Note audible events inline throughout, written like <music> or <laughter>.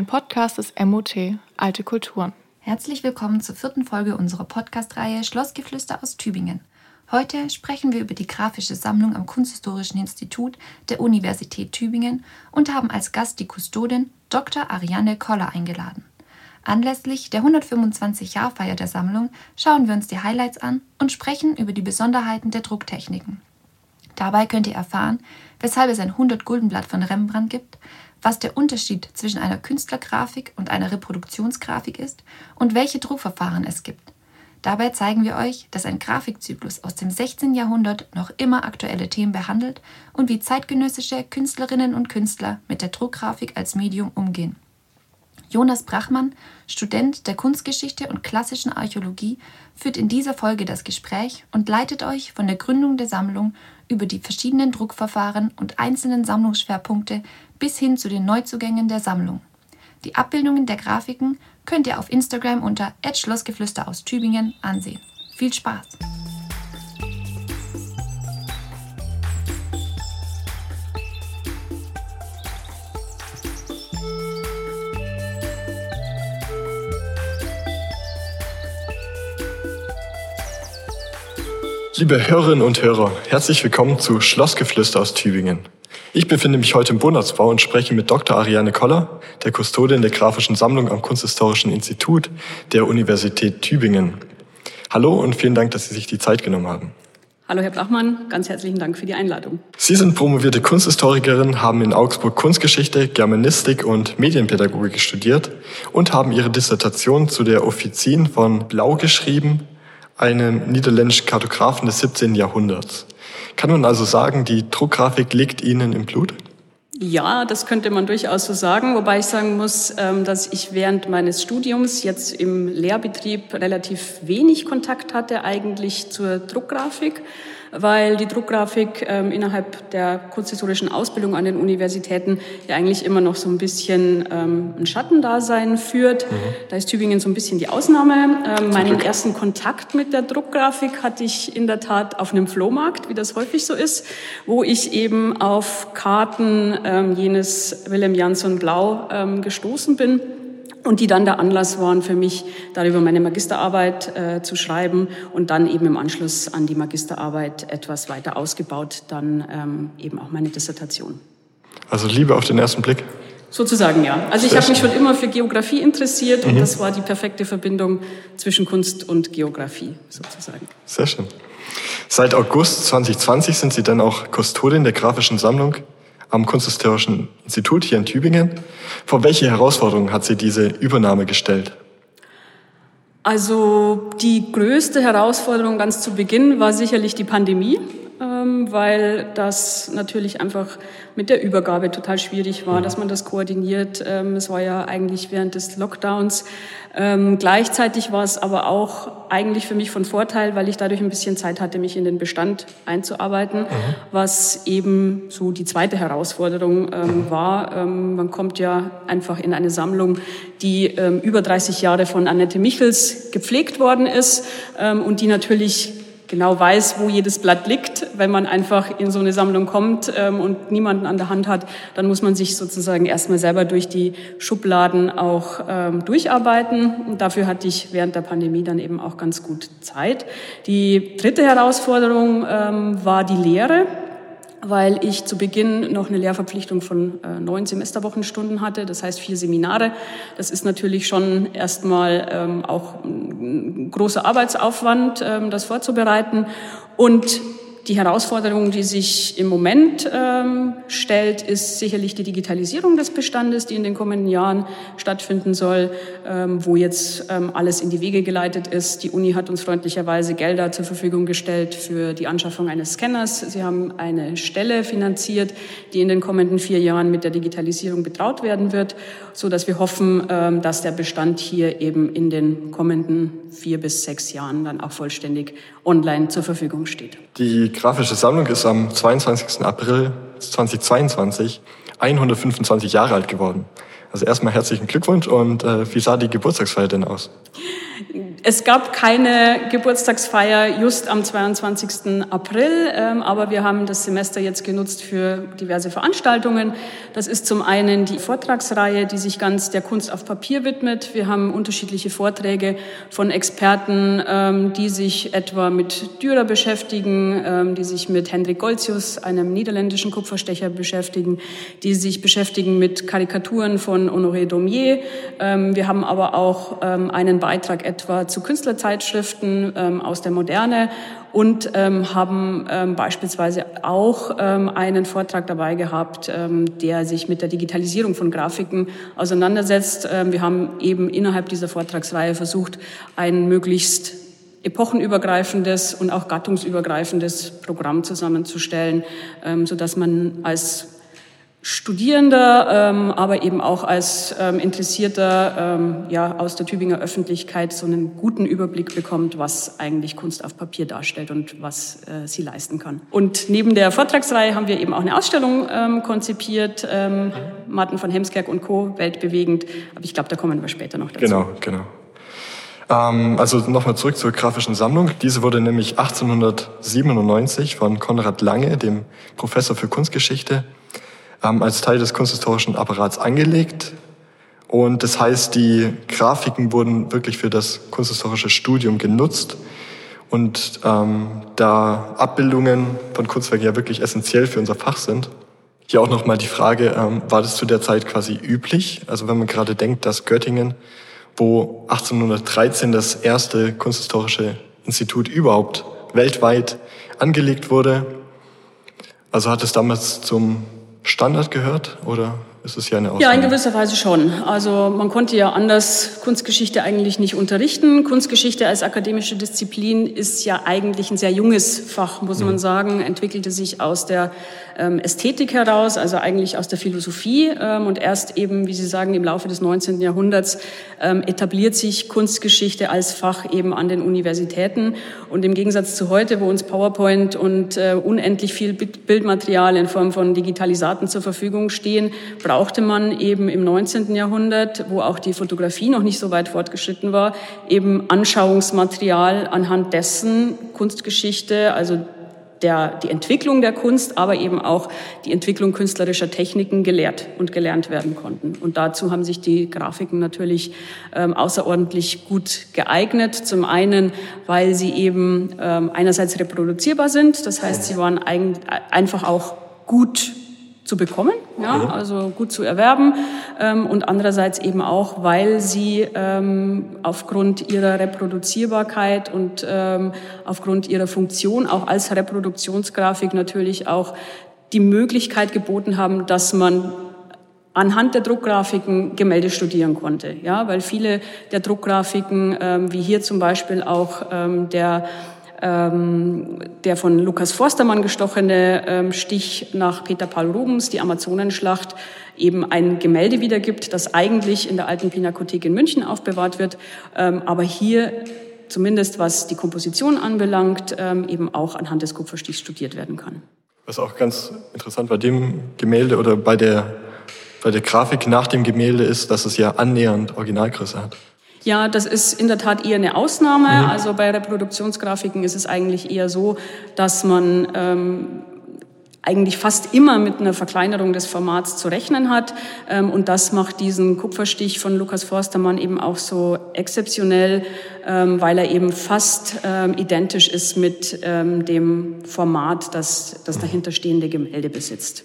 ein Podcast des MOT Alte Kulturen. Herzlich willkommen zur vierten Folge unserer Podcast-Reihe Schlossgeflüster aus Tübingen. Heute sprechen wir über die grafische Sammlung am Kunsthistorischen Institut der Universität Tübingen und haben als Gast die Kustodin Dr. Ariane Koller eingeladen. Anlässlich der 125-Jahr-Feier der Sammlung schauen wir uns die Highlights an und sprechen über die Besonderheiten der Drucktechniken. Dabei könnt ihr erfahren, weshalb es ein 100-Guldenblatt von Rembrandt gibt, was der Unterschied zwischen einer Künstlergrafik und einer Reproduktionsgrafik ist und welche Druckverfahren es gibt. Dabei zeigen wir euch, dass ein Grafikzyklus aus dem 16. Jahrhundert noch immer aktuelle Themen behandelt und wie zeitgenössische Künstlerinnen und Künstler mit der Druckgrafik als Medium umgehen. Jonas Brachmann, Student der Kunstgeschichte und klassischen Archäologie, führt in dieser Folge das Gespräch und leitet euch von der Gründung der Sammlung über die verschiedenen Druckverfahren und einzelnen Sammlungsschwerpunkte bis hin zu den Neuzugängen der Sammlung. Die Abbildungen der Grafiken könnt ihr auf Instagram unter @schlossgeflüster aus Tübingen ansehen. Viel Spaß! Liebe Hörerinnen und Hörer, herzlich willkommen zu Schlossgeflüster aus Tübingen. Ich befinde mich heute im Bonatzbau und spreche mit Dr. Ariane Koller, der Kustodin der Grafischen Sammlung am Kunsthistorischen Institut der Universität Tübingen. Hallo und vielen Dank, dass Sie sich die Zeit genommen haben. Hallo Herr Blachmann, ganz herzlichen Dank für die Einladung. Sie sind promovierte Kunsthistorikerin, haben in Augsburg Kunstgeschichte, Germanistik und Medienpädagogik studiert und haben ihre Dissertation zu der Offizin von Blau geschrieben einem niederländischen Kartografen des 17. Jahrhunderts. Kann man also sagen, die Druckgrafik liegt Ihnen im Blut? Ja, das könnte man durchaus so sagen, wobei ich sagen muss, ähm, dass ich während meines Studiums jetzt im Lehrbetrieb relativ wenig Kontakt hatte eigentlich zur Druckgrafik weil die Druckgrafik ähm, innerhalb der kunsthistorischen Ausbildung an den Universitäten ja eigentlich immer noch so ein bisschen ähm, ein Schattendasein führt. Mhm. Da ist Tübingen so ein bisschen die Ausnahme. Ähm, meinen Glück. ersten Kontakt mit der Druckgrafik hatte ich in der Tat auf einem Flohmarkt, wie das häufig so ist, wo ich eben auf Karten ähm, jenes Willem Jansson Blau ähm, gestoßen bin und die dann der Anlass waren für mich, darüber meine Magisterarbeit äh, zu schreiben und dann eben im Anschluss an die Magisterarbeit etwas weiter ausgebaut, dann ähm, eben auch meine Dissertation. Also Liebe auf den ersten Blick? Sozusagen ja. Also ich habe mich schon immer für Geografie interessiert mhm. und das war die perfekte Verbindung zwischen Kunst und Geografie sozusagen. Sehr schön. Seit August 2020 sind Sie dann auch Kustodin der Grafischen Sammlung am Kunsthistorischen Institut hier in Tübingen. Vor welche Herausforderungen hat Sie diese Übernahme gestellt? Also die größte Herausforderung ganz zu Beginn war sicherlich die Pandemie, weil das natürlich einfach mit der Übergabe total schwierig war, dass man das koordiniert. Ähm, es war ja eigentlich während des Lockdowns. Ähm, gleichzeitig war es aber auch eigentlich für mich von Vorteil, weil ich dadurch ein bisschen Zeit hatte, mich in den Bestand einzuarbeiten, was eben so die zweite Herausforderung ähm, war. Ähm, man kommt ja einfach in eine Sammlung, die ähm, über 30 Jahre von Annette Michels gepflegt worden ist ähm, und die natürlich genau weiß, wo jedes Blatt liegt. Wenn man einfach in so eine Sammlung kommt ähm, und niemanden an der Hand hat, dann muss man sich sozusagen erstmal selber durch die Schubladen auch ähm, durcharbeiten. Und dafür hatte ich während der Pandemie dann eben auch ganz gut Zeit. Die dritte Herausforderung ähm, war die Lehre weil ich zu Beginn noch eine Lehrverpflichtung von äh, neun Semesterwochenstunden hatte, das heißt vier Seminare. Das ist natürlich schon erstmal ähm, auch ein großer Arbeitsaufwand, ähm, das vorzubereiten. Und die Herausforderung, die sich im Moment ähm, stellt, ist sicherlich die Digitalisierung des Bestandes, die in den kommenden Jahren stattfinden soll, ähm, wo jetzt ähm, alles in die Wege geleitet ist. Die Uni hat uns freundlicherweise Gelder zur Verfügung gestellt für die Anschaffung eines Scanners. Sie haben eine Stelle finanziert, die in den kommenden vier Jahren mit der Digitalisierung betraut werden wird, so dass wir hoffen, ähm, dass der Bestand hier eben in den kommenden vier bis sechs Jahren dann auch vollständig online zur Verfügung steht. Die grafische Sammlung ist am 22. April 2022 125 Jahre alt geworden. Also erstmal herzlichen Glückwunsch und äh, wie sah die Geburtstagsfeier denn aus? Es gab keine Geburtstagsfeier just am 22. April, ähm, aber wir haben das Semester jetzt genutzt für diverse Veranstaltungen. Das ist zum einen die Vortragsreihe, die sich ganz der Kunst auf Papier widmet. Wir haben unterschiedliche Vorträge von Experten, ähm, die sich etwa mit Dürer beschäftigen, ähm, die sich mit Hendrik Goltzius, einem niederländischen Kupferstecher, beschäftigen, die sich beschäftigen mit Karikaturen von Honoré Daumier. Wir haben aber auch einen Beitrag etwa zu Künstlerzeitschriften ähm, aus der Moderne und ähm, haben ähm, beispielsweise auch ähm, einen Vortrag dabei gehabt, ähm, der sich mit der Digitalisierung von Grafiken auseinandersetzt. Ähm, wir haben eben innerhalb dieser Vortragsreihe versucht, ein möglichst epochenübergreifendes und auch gattungsübergreifendes Programm zusammenzustellen, ähm, so dass man als Studierender, ähm, aber eben auch als ähm, Interessierter ähm, ja, aus der Tübinger Öffentlichkeit so einen guten Überblick bekommt, was eigentlich Kunst auf Papier darstellt und was äh, sie leisten kann. Und neben der Vortragsreihe haben wir eben auch eine Ausstellung ähm, konzipiert, ähm, Martin von Hemskerk und Co., weltbewegend. Aber ich glaube, da kommen wir später noch dazu. Genau, genau. Ähm, also nochmal zurück zur grafischen Sammlung. Diese wurde nämlich 1897 von Konrad Lange, dem Professor für Kunstgeschichte, ähm, als Teil des kunsthistorischen Apparats angelegt. Und das heißt, die Grafiken wurden wirklich für das kunsthistorische Studium genutzt. Und ähm, da Abbildungen von Kunstwerken ja wirklich essentiell für unser Fach sind, hier auch nochmal die Frage, ähm, war das zu der Zeit quasi üblich? Also wenn man gerade denkt, dass Göttingen, wo 1813 das erste kunsthistorische Institut überhaupt weltweit angelegt wurde, also hat es damals zum Standard gehört oder ist es ja eine Ausnahme? Ja, in gewisser Weise schon. Also man konnte ja anders Kunstgeschichte eigentlich nicht unterrichten. Kunstgeschichte als akademische Disziplin ist ja eigentlich ein sehr junges Fach, muss man mhm. sagen, entwickelte sich aus der ähm, Ästhetik heraus, also eigentlich aus der Philosophie. Ähm, und erst eben, wie Sie sagen, im Laufe des 19. Jahrhunderts ähm, etabliert sich Kunstgeschichte als Fach eben an den Universitäten. Und im Gegensatz zu heute, wo uns PowerPoint und äh, unendlich viel Bildmaterial in Form von Digitalisaten zur Verfügung stehen, brauchte man eben im 19. Jahrhundert, wo auch die Fotografie noch nicht so weit fortgeschritten war, eben Anschauungsmaterial anhand dessen Kunstgeschichte, also der, die Entwicklung der Kunst, aber eben auch die Entwicklung künstlerischer Techniken gelehrt und gelernt werden konnten. Und dazu haben sich die Grafiken natürlich ähm, außerordentlich gut geeignet. Zum einen, weil sie eben ähm, einerseits reproduzierbar sind, das heißt, sie waren ein, einfach auch gut zu bekommen, ja, mhm. also gut zu erwerben ähm, und andererseits eben auch, weil sie ähm, aufgrund ihrer Reproduzierbarkeit und ähm, aufgrund ihrer Funktion auch als Reproduktionsgrafik natürlich auch die Möglichkeit geboten haben, dass man anhand der Druckgrafiken Gemälde studieren konnte, ja, weil viele der Druckgrafiken, ähm, wie hier zum Beispiel auch ähm, der der von Lukas Forstermann gestochene ähm, Stich nach Peter Paul Rubens, die Amazonenschlacht, eben ein Gemälde wiedergibt, das eigentlich in der alten Pinakothek in München aufbewahrt wird, ähm, aber hier zumindest was die Komposition anbelangt, ähm, eben auch anhand des Kupferstichs studiert werden kann. Was auch ganz interessant bei dem Gemälde oder bei der, bei der Grafik nach dem Gemälde ist, dass es ja annähernd Originalgröße hat. Ja, das ist in der Tat eher eine Ausnahme. Mhm. Also bei Reproduktionsgrafiken ist es eigentlich eher so, dass man ähm, eigentlich fast immer mit einer Verkleinerung des Formats zu rechnen hat. Ähm, und das macht diesen Kupferstich von Lukas Forstermann eben auch so exzeptionell, ähm, weil er eben fast ähm, identisch ist mit dem Format, das das dahinterstehende Gemälde besitzt.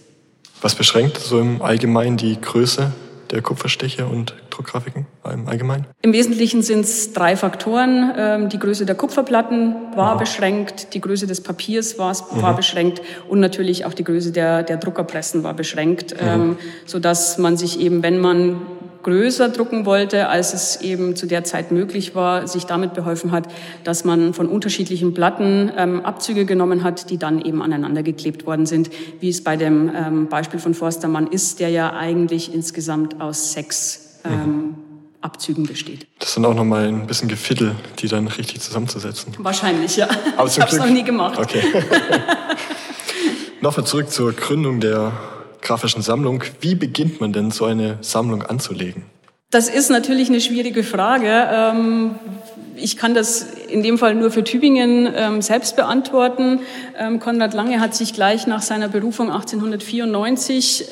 Was beschränkt so im Allgemeinen die Größe der Kupferstiche und Druckgrafiken im Allgemeinen? Im Wesentlichen sind es drei Faktoren. Ähm, die Größe der Kupferplatten war mhm. beschränkt, die Größe des Papiers war, war mhm. beschränkt und natürlich auch die Größe der, der Druckerpressen war beschränkt, mhm. ähm, sodass man sich eben, wenn man größer drucken wollte, als es eben zu der Zeit möglich war, sich damit beholfen hat, dass man von unterschiedlichen Platten ähm, Abzüge genommen hat, die dann eben aneinander geklebt worden sind, wie es bei dem ähm, Beispiel von Forstermann ist, der ja eigentlich insgesamt aus sechs ähm, mhm. Abzügen besteht. Das sind auch nochmal ein bisschen Gefittel, die dann richtig zusammenzusetzen. Wahrscheinlich, ja. Aber ich habe es noch nie gemacht. Okay. <laughs> nochmal zurück zur Gründung der grafischen Sammlung. Wie beginnt man denn so eine Sammlung anzulegen? Das ist natürlich eine schwierige Frage. Ähm, ich kann das in dem Fall nur für Tübingen ähm, selbst beantworten. Ähm, Konrad Lange hat sich gleich nach seiner Berufung 1894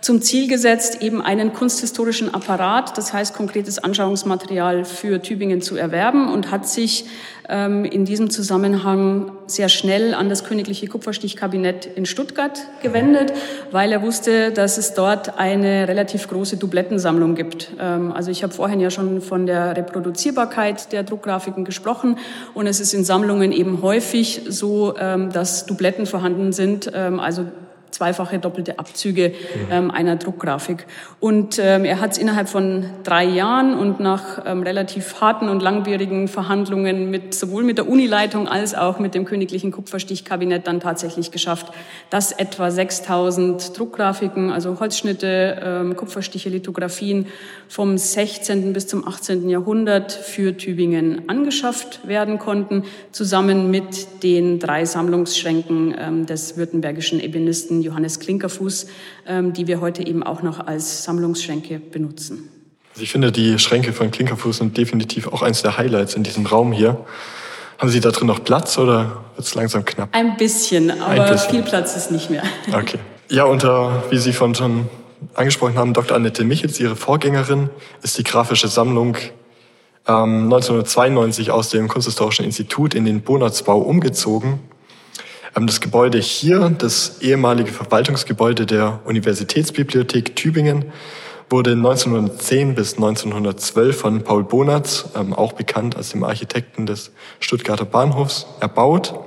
zum Ziel gesetzt, eben einen kunsthistorischen Apparat, das heißt konkretes Anschauungsmaterial für Tübingen zu erwerben und hat sich ähm, in diesem Zusammenhang sehr schnell an das Königliche Kupferstichkabinett in Stuttgart gewendet, weil er wusste, dass es dort eine relativ große Dublettensammlung gibt. Ähm, also ich habe vorhin ja schon von der Reproduzierbarkeit der Druckgrafiken gesprochen und es ist in Sammlungen eben häufig so, ähm, dass Dubletten vorhanden sind, also zweifache doppelte Abzüge ähm, einer Druckgrafik. Und ähm, er hat es innerhalb von drei Jahren und nach ähm, relativ harten und langwierigen Verhandlungen mit sowohl mit der Unileitung als auch mit dem Königlichen Kupferstichkabinett dann tatsächlich geschafft, dass etwa 6000 Druckgrafiken, also Holzschnitte, ähm, Kupferstiche, Lithografien vom 16. bis zum 18. Jahrhundert für Tübingen angeschafft werden konnten, zusammen mit den drei Sammlungsschränken ähm, des württembergischen Ebonisten Johannes Klinkerfuß, ähm, die wir heute eben auch noch als Sammlungsschränke benutzen. Also ich finde, die Schränke von Klinkerfuß sind definitiv auch eines der Highlights in diesem Raum hier. Haben Sie da drin noch Platz oder wird es langsam knapp? Ein bisschen, aber Ein bisschen. viel Platz ist nicht mehr. <laughs> Okay. Ja, unter, wie Sie von schon angesprochen haben, Dr. Annette Michels, Ihre Vorgängerin, ist die grafische Sammlung ähm, 1992 aus dem Kunsthistorischen Institut in den Bonatzbau umgezogen das Gebäude hier, das ehemalige Verwaltungsgebäude der Universitätsbibliothek Tübingen, wurde 1910 bis 1912 von Paul Bonatz, ähm, auch bekannt als dem Architekten des Stuttgarter Bahnhofs, erbaut.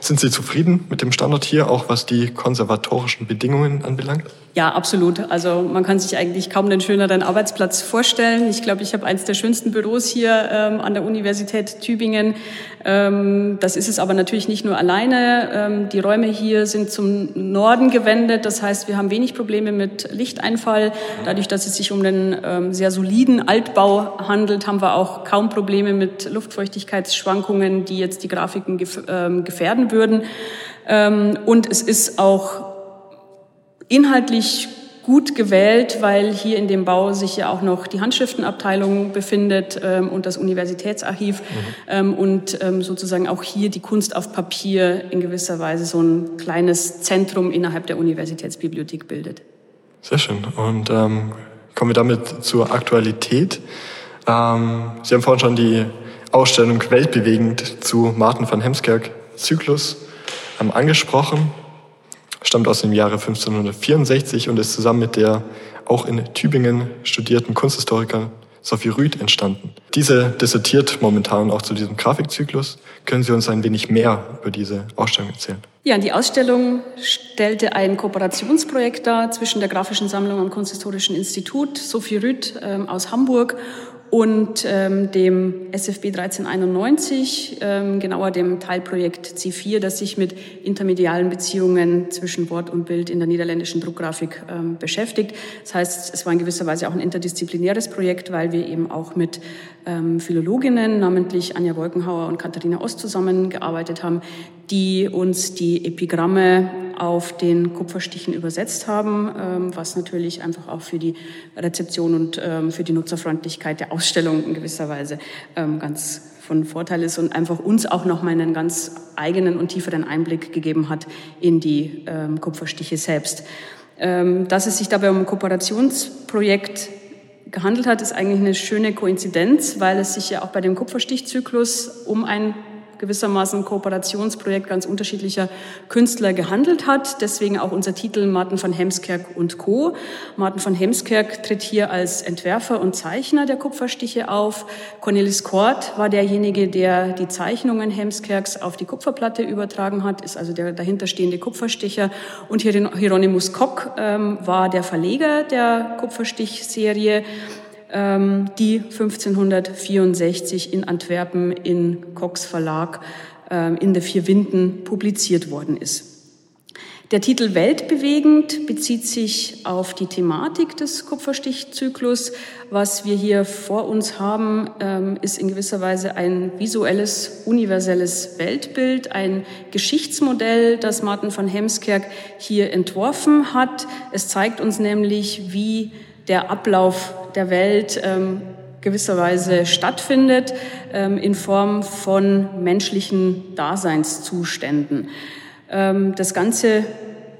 Sind Sie zufrieden mit dem Standort hier, auch was die konservatorischen Bedingungen anbelangt? Ja, absolut. Also man kann sich eigentlich kaum einen schöneren Arbeitsplatz vorstellen. Ich glaube, ich habe eines der schönsten Büros hier ähm, an der Universität Tübingen. Ähm, das ist es aber natürlich nicht nur alleine. Ähm, die Räume hier sind zum Norden gewendet. Das heißt, wir haben wenig Probleme mit Lichteinfall. Dadurch, dass es sich um einen ähm, sehr soliden Altbau handelt, haben wir auch kaum Probleme mit Luftfeuchtigkeitsschwankungen, die jetzt die Grafiken ähm, gefährden würden. Ähm, und es ist auch inhaltlich gut gewählt, weil hier in dem Bau sich ja auch noch die Handschriftenabteilung befindet ähm, und das Universitätsarchiv mhm. ähm, und ähm, sozusagen auch hier die Kunst auf Papier in gewisser Weise so ein kleines Zentrum innerhalb der Universitätsbibliothek bildet. Sehr schön. Und ähm, kommen wir damit zur Aktualität. Ähm, Sie haben vorhin schon die Ausstellung Weltbewegend zu Martin van Hemskerk Zyklus ähm, angesprochen stammt aus dem Jahre 1564 und ist zusammen mit der auch in Tübingen studierten Kunsthistorikerin Sophie Rüth entstanden. Diese dissertiert momentan auch zu diesem Grafikzyklus. Können Sie uns ein wenig mehr über diese Ausstellung erzählen? Ja, die Ausstellung stellte ein Kooperationsprojekt dar zwischen der Grafischen Sammlung am Kunsthistorischen Institut, Sophie Rüth ähm, aus Hamburg und ähm, dem SFB 1391, ähm, genauer dem Teilprojekt C4, das sich mit intermedialen Beziehungen zwischen Wort und Bild in der niederländischen Druckgrafik ähm, beschäftigt. Das heißt, es war in gewisser Weise auch ein interdisziplinäres Projekt, weil wir eben auch mit ähm, Philologinnen, namentlich Anja Wolkenhauer und Katharina Ost zusammengearbeitet haben, die uns die Epigramme auf den Kupferstichen übersetzt haben, ähm, was natürlich einfach auch für die Rezeption und ähm, für die Nutzerfreundlichkeit der Ausstellung in gewisser Weise ähm, ganz von Vorteil ist und einfach uns auch noch mal einen ganz eigenen und tieferen Einblick gegeben hat in die Kupferstiche selbst. dass es sich dabei um ein Kooperationsprojekt gehandelt hat, ist eigentlich eine schöne Koinzidenz, weil es sich ja auch bei dem Kupferstichzyklus um ein gewissermaßen Kooperationsprojekt ganz unterschiedlicher Künstler gehandelt hat. Deswegen auch unser Titel Martin von Hemskerk und Co. Martin von Hemskerk tritt hier als Entwerfer und Zeichner der Kupferstiche auf. Cornelis Kort war derjenige, der die Zeichnungen Hemskerks auf die Kupferplatte übertragen hat, ist also der dahinterstehende Kupfersticher. Und Hieronymus Kock ähm, war der Verleger der Kupferstichserie die 1564 in Antwerpen in Cox Verlag ähm, in der Vier Winden publiziert worden ist. Der Titel Weltbewegend bezieht sich auf die Thematik des Kupferstichzyklus. Was wir hier vor uns haben, ähm, ist in gewisser Weise ein visuelles, universelles Weltbild, ein Geschichtsmodell, das Martin van Hemskerk hier entworfen hat. Es zeigt uns nämlich, wie der Ablauf der Welt ähm, gewisserweise stattfindet ähm, in Form von menschlichen Daseinszuständen. Ähm, das Ganze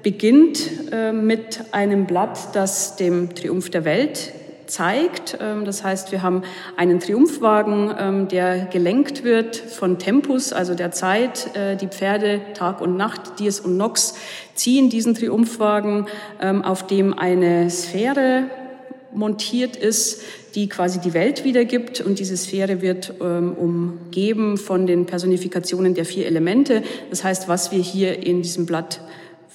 beginnt äh, mit einem Blatt, das dem Triumph der Welt zeigt. Ähm, das heißt, wir haben einen Triumphwagen, ähm, der gelenkt wird von Tempus, also der Zeit. Äh, die Pferde Tag und Nacht, Dies und Nox, ziehen diesen Triumphwagen, auf dem eine Sphäre montiert ist, die quasi die Welt wiedergibt. Und diese Sphäre wird ähm, umgeben von den Personifikationen der vier Elemente. Das heißt, was wir hier in diesem Blatt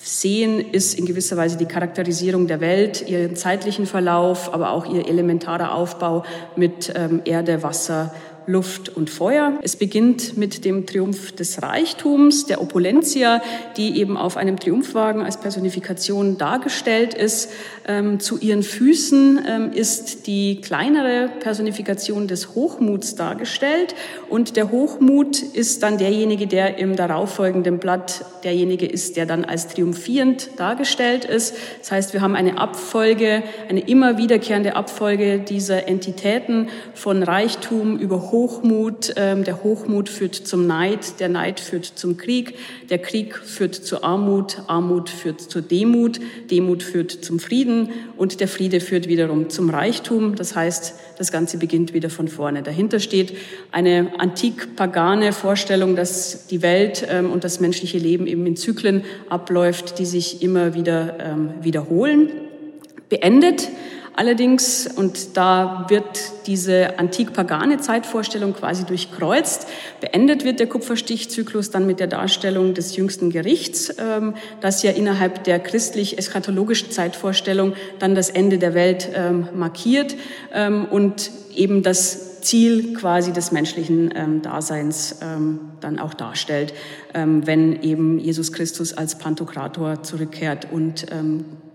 sehen, ist in gewisser Weise die Charakterisierung der Welt, ihren zeitlichen Verlauf, aber auch ihr elementarer Aufbau mit ähm, Erde, Wasser, Luft und Feuer. Es beginnt mit dem Triumph des Reichtums, der Opulentia, die eben auf einem Triumphwagen als Personifikation dargestellt ist. Ähm, zu ihren Füßen ähm, ist die kleinere Personifikation des Hochmuts dargestellt und der Hochmut ist dann derjenige, der im darauffolgenden Blatt derjenige ist, der dann als triumphierend dargestellt ist. Das heißt, wir haben eine Abfolge, eine immer wiederkehrende Abfolge dieser Entitäten von Reichtum über Hochmut. Ähm, der Hochmut führt zum Neid, der Neid führt zum Krieg, der Krieg führt zu Armut, Armut führt zur Demut, Demut führt zum Frieden und der Friede führt wiederum zum Reichtum. Das heißt, das Ganze beginnt wieder von vorne. Dahinter steht eine antik-pagane Vorstellung, dass die Welt ähm, und das menschliche Leben eben in Zyklen abläuft, die sich immer wieder ähm, wiederholen. Beendet Allerdings, und da wird diese antik-pagane Zeitvorstellung quasi durchkreuzt, beendet wird der Kupferstichzyklus dann mit der Darstellung des jüngsten Gerichts, ähm, das ja innerhalb der christlich-eschatologischen Zeitvorstellung dann das Ende der Welt ähm, markiert ähm, und eben das Ziel quasi des menschlichen ähm, Daseins ähm, dann auch darstellt, ähm, wenn eben Jesus Christus als Pantokrator zurückkehrt und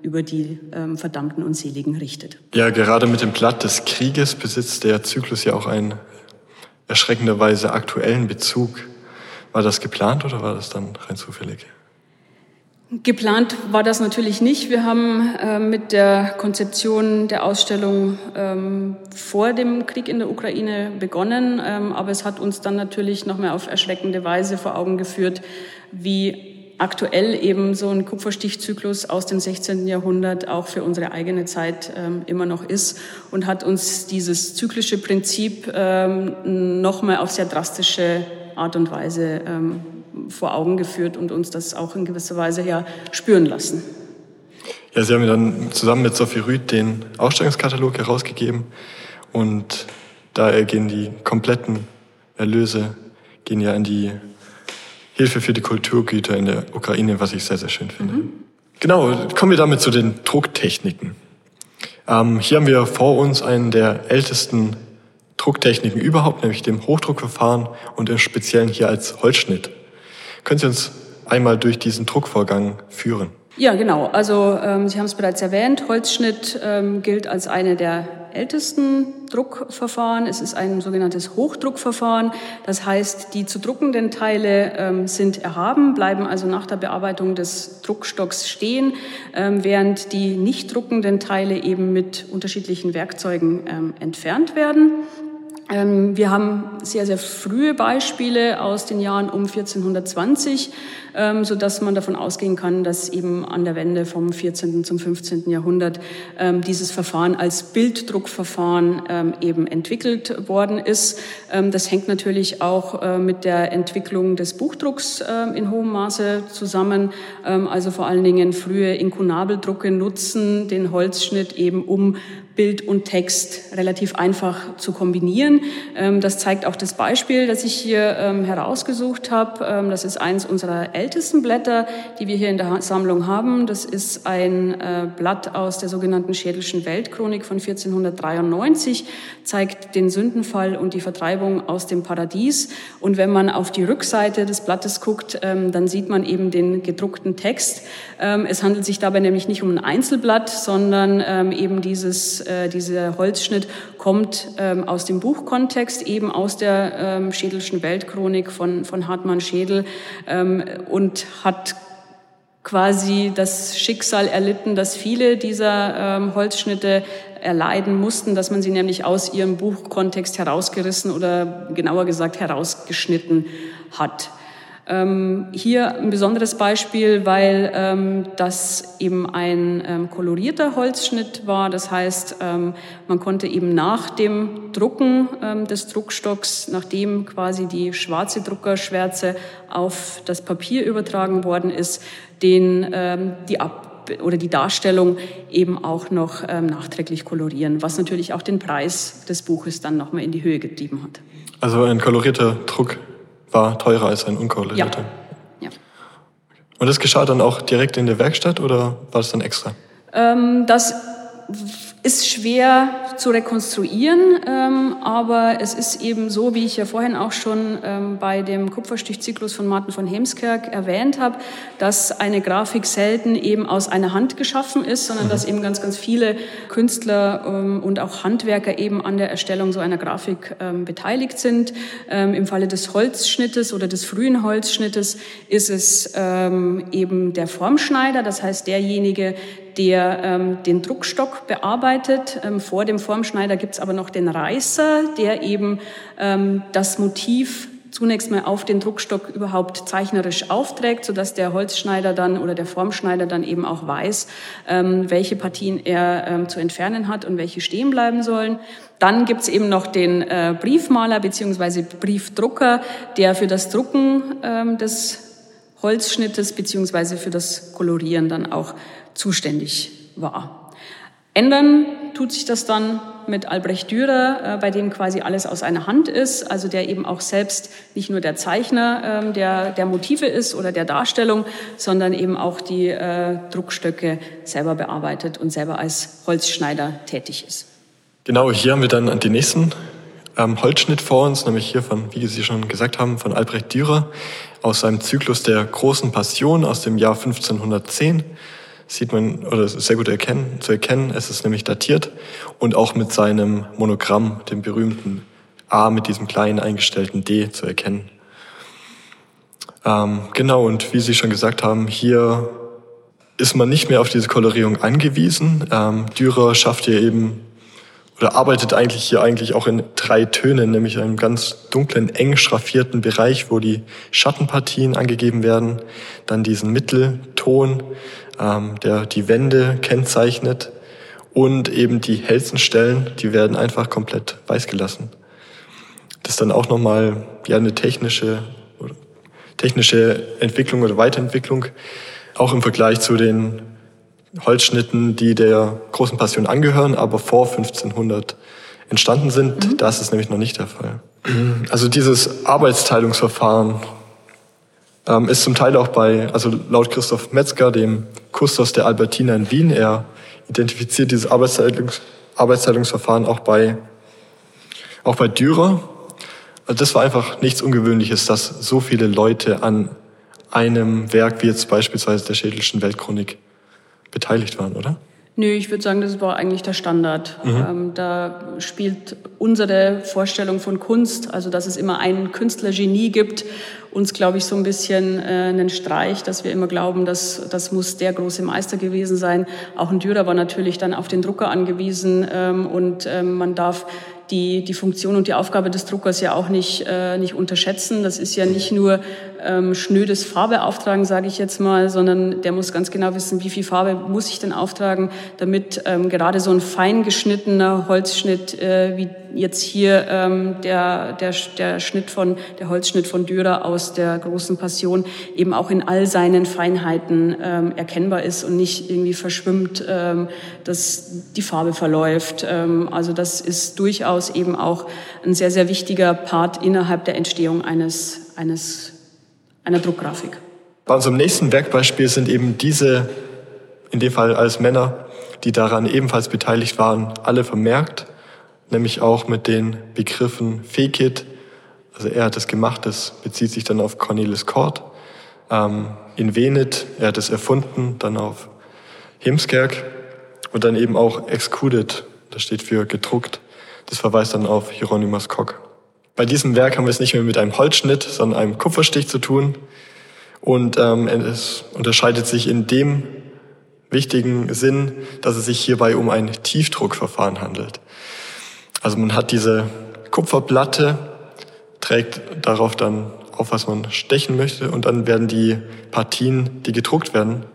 über die ähm, Verdammten und Seligen richtet. Ja, gerade mit dem Blatt des Krieges besitzt der Zyklus ja auch einen erschreckenderweise aktuellen Bezug. War das geplant oder war das dann rein zufällig? Geplant war das natürlich nicht. Wir haben äh, mit der Konzeption der Ausstellung ähm, vor dem Krieg in der Ukraine begonnen, ähm, aber es hat uns dann natürlich noch mehr auf erschreckende Weise vor Augen geführt, wie aktuell eben so ein Kupferstichzyklus aus dem 16. Jahrhundert auch für unsere eigene Zeit ähm, immer noch ist und hat uns dieses zyklische Prinzip ähm, nochmal auf sehr drastische Art und Weise ähm, vor Augen geführt und uns das auch in gewisser Weise ja spüren lassen. Ja, Sie haben dann zusammen mit Sophie Rüth den Ausstellungskatalog herausgegeben und da gehen die kompletten Erlöse gehen ja in die Hilfe für die Kulturgüter in der Ukraine, was ich sehr, sehr schön finde. Mhm. Genau, kommen wir damit zu den Drucktechniken. Ähm, hier haben wir vor uns einen der ältesten Drucktechniken überhaupt, nämlich dem Hochdruckverfahren und im Speziellen hier als Holzschnitt. Können Sie uns einmal durch diesen Druckvorgang führen? Ja, genau. Also ähm, Sie haben es bereits erwähnt, Holzschnitt ähm, gilt als eine der ältesten Druckverfahren. Es ist ein sogenanntes Hochdruckverfahren. Das heißt, die zu druckenden Teile ähm, sind erhaben, bleiben also nach der Bearbeitung des Druckstocks stehen, ähm, während die nicht druckenden Teile eben mit unterschiedlichen Werkzeugen ähm, entfernt werden. Ähm, wir haben sehr, sehr frühe Beispiele aus den Jahren um 1420, ähm, so dass man davon ausgehen kann, dass eben an der Wende vom 14. zum 15. Jahrhundert ähm, dieses Verfahren als Bilddruckverfahren eben entwickelt worden ist. Das hängt natürlich auch äh, mit der Entwicklung des Buchdrucks in hohem Maße zusammen. Also vor allen Dingen frühe Inkunabeldrucke nutzen den Holzschnitt eben, um Bild und Text relativ einfach zu kombinieren Linien. Ähm, das zeigt auch das Beispiel, das ich hier ähm, herausgesucht habe. Ähm, das ist eins unserer ältesten Blätter, die wir hier in der Sammlung haben. Das ist ein äh, Blatt aus der sogenannten Schädelschen Weltchronik von 1493, zeigt den Sündenfall und die Vertreibung aus dem Paradies. Und wenn man auf die Rückseite des Blattes guckt, dann sieht man eben den gedruckten Text. Es handelt sich dabei nämlich nicht um ein Einzelblatt, sondern eben dieses, äh, dieser Holzschnitt kommt aus dem Buchkontext, eben aus der ähm, Schädelschen Weltchronik von, von Hartmann Schädel ähm, und hat quasi das Schicksal erlitten, dass viele dieser ähm, Holzschnitte erleiden mussten, dass man sie nämlich aus ihrem Buchkontext herausgerissen oder genauer gesagt herausgeschnitten hat. Ähm, hier ein besonderes Beispiel, weil ähm, das eben ein ähm, kolorierter Holzschnitt war. Das heißt, ähm, man konnte eben nach dem Drucken ähm, des Druckstocks, nachdem quasi die schwarze Druckerschwärze auf das Papier übertragen worden ist, den, ähm, die Ab oder die Darstellung eben auch noch nachträglich kolorieren, was natürlich auch den Preis des Buches dann nochmal in die Höhe getrieben hat. Also ein kolorierter Druck war teurer als ein unkorrelierter. Ja. ja. Und das geschah dann auch direkt in der Werkstatt oder war das dann extra? Ähm, das ist schwer zu rekonstruieren, ähm, aber es ist eben so, wie ich ja vorhin auch schon ähm, bei dem Kupferstichzyklus von Martin von Hemskerk erwähnt habe, dass eine Grafik selten eben aus einer Hand geschaffen ist, sondern dass eben ganz, ganz viele Künstler ähm, und auch Handwerker eben an der Erstellung so einer Grafik ähm, beteiligt sind. Ähm, Im Falle des Holzschnittes oder des frühen Holzschnittes ist es ähm, eben der Formschneider, das heißt derjenige, der ähm, den Druckstock bearbeitet. Ähm, vor dem Formschneider gibt es aber noch den Reißer, der eben ähm, das Motiv zunächst mal auf den Druckstock überhaupt zeichnerisch aufträgt, sodass der Holzschneider dann oder der Formschneider dann eben auch weiß, ähm, welche Partien er ähm, zu entfernen hat und welche stehen bleiben sollen. Dann gibt's eben noch den äh, Briefmaler beziehungsweise Briefdrucker, der für das Drucken ähm, des Holzschnittes beziehungsweise für das Kolorieren dann auch zuständig war. Ändern tut sich das dann mit Albrecht Dürer, äh, bei dem quasi alles aus einer Hand ist, also der eben auch selbst nicht nur der Zeichner ähm, der, der Motive ist oder der Darstellung, sondern eben auch die äh, Druckstöcke selber bearbeitet und selber als Holzschneider tätig ist. Genau, hier haben wir dann den nächsten ähm, Holzschnitt vor uns, nämlich hier von, wie Sie schon gesagt haben, von Albrecht Dürer aus seinem Zyklus der großen Passion aus dem Jahr 1510 sieht man, oder sehr gut erkennen, zu erkennen, es ist nämlich datiert und auch mit seinem Monogramm, dem berühmten A mit diesem kleinen eingestellten D zu erkennen. Ähm, genau, und wie Sie schon gesagt haben, hier ist man nicht mehr auf diese Kolorierung angewiesen. Ähm, Dürer schafft hier eben oder arbeitet eigentlich hier eigentlich auch in drei Tönen, nämlich einem ganz dunklen, eng schraffierten Bereich, wo die Schattenpartien angegeben werden, dann diesen Mittelton, ähm, der die Wände kennzeichnet und eben die hellsten Stellen, die werden einfach komplett weiß gelassen. Das ist dann auch nochmal ja, eine technische, technische Entwicklung oder Weiterentwicklung, auch im Vergleich zu den Holzschnitten, die der großen Passion angehören, aber vor 1500 entstanden sind. Mhm. Da ist nämlich noch nicht der Fall. Also dieses Arbeitsteilungsverfahren ähm, ist zum Teil auch bei, also laut Christoph Metzger, dem Kustos der Albertina in Wien, er identifiziert dieses Arbeitsteilungs Arbeitsteilungsverfahren auch bei, auch bei Dürer. Also das war einfach nichts Ungewöhnliches, dass so viele Leute an einem Werk wie jetzt beispielsweise der Schädelschen Weltchronik beteiligt waren, oder? Nö, ich würde sagen, das war eigentlich der Standard. Mhm. Ähm, da spielt unsere Vorstellung von Kunst, also dass es immer ein Künstlergenie gibt, uns, glaube ich, so ein bisschen äh, einen Streich, dass wir immer glauben, dass das muss der große Meister gewesen sein. Auch ein Dürer war natürlich dann auf den Drucker angewiesen ähm, und ähm, man darf die, die Funktion und die Aufgabe des Druckers ja auch nicht, äh, nicht unterschätzen. Das ist ja nicht nur ähm, schnödes Farbe auftragen, sage ich jetzt mal, sondern der muss ganz genau wissen, wie viel Farbe muss ich denn auftragen, damit ähm, gerade so ein fein geschnittener Holzschnitt, äh, wie jetzt hier ähm, der, der, der Schnitt von, der Holzschnitt von Dürer aus der großen Passion eben auch in all seinen Feinheiten ähm, erkennbar ist und nicht irgendwie verschwimmt, ähm, dass die Farbe verläuft. Ähm, also das ist durchaus eben auch ein sehr, sehr wichtiger Part innerhalb der Entstehung eines, eines, einer Druckgrafik. Bei unserem nächsten Werkbeispiel sind eben diese, in dem Fall als Männer, die daran ebenfalls beteiligt waren, alle vermerkt nämlich auch mit den Begriffen Fekit, also er hat es gemacht, das bezieht sich dann auf Cornelis Kort, ähm, in Venet, er hat es erfunden, dann auf Hemskerk und dann eben auch Excuded, das steht für gedruckt, das verweist dann auf Hieronymus Kock. Bei diesem Werk haben wir es nicht mehr mit einem Holzschnitt, sondern einem Kupferstich zu tun. Und ähm, es unterscheidet sich in dem wichtigen Sinn, dass es sich hierbei um ein Tiefdruckverfahren handelt. Also man hat diese Kupferplatte, trägt darauf dann auf, was man stechen möchte und dann werden die Partien, die gedruckt werden,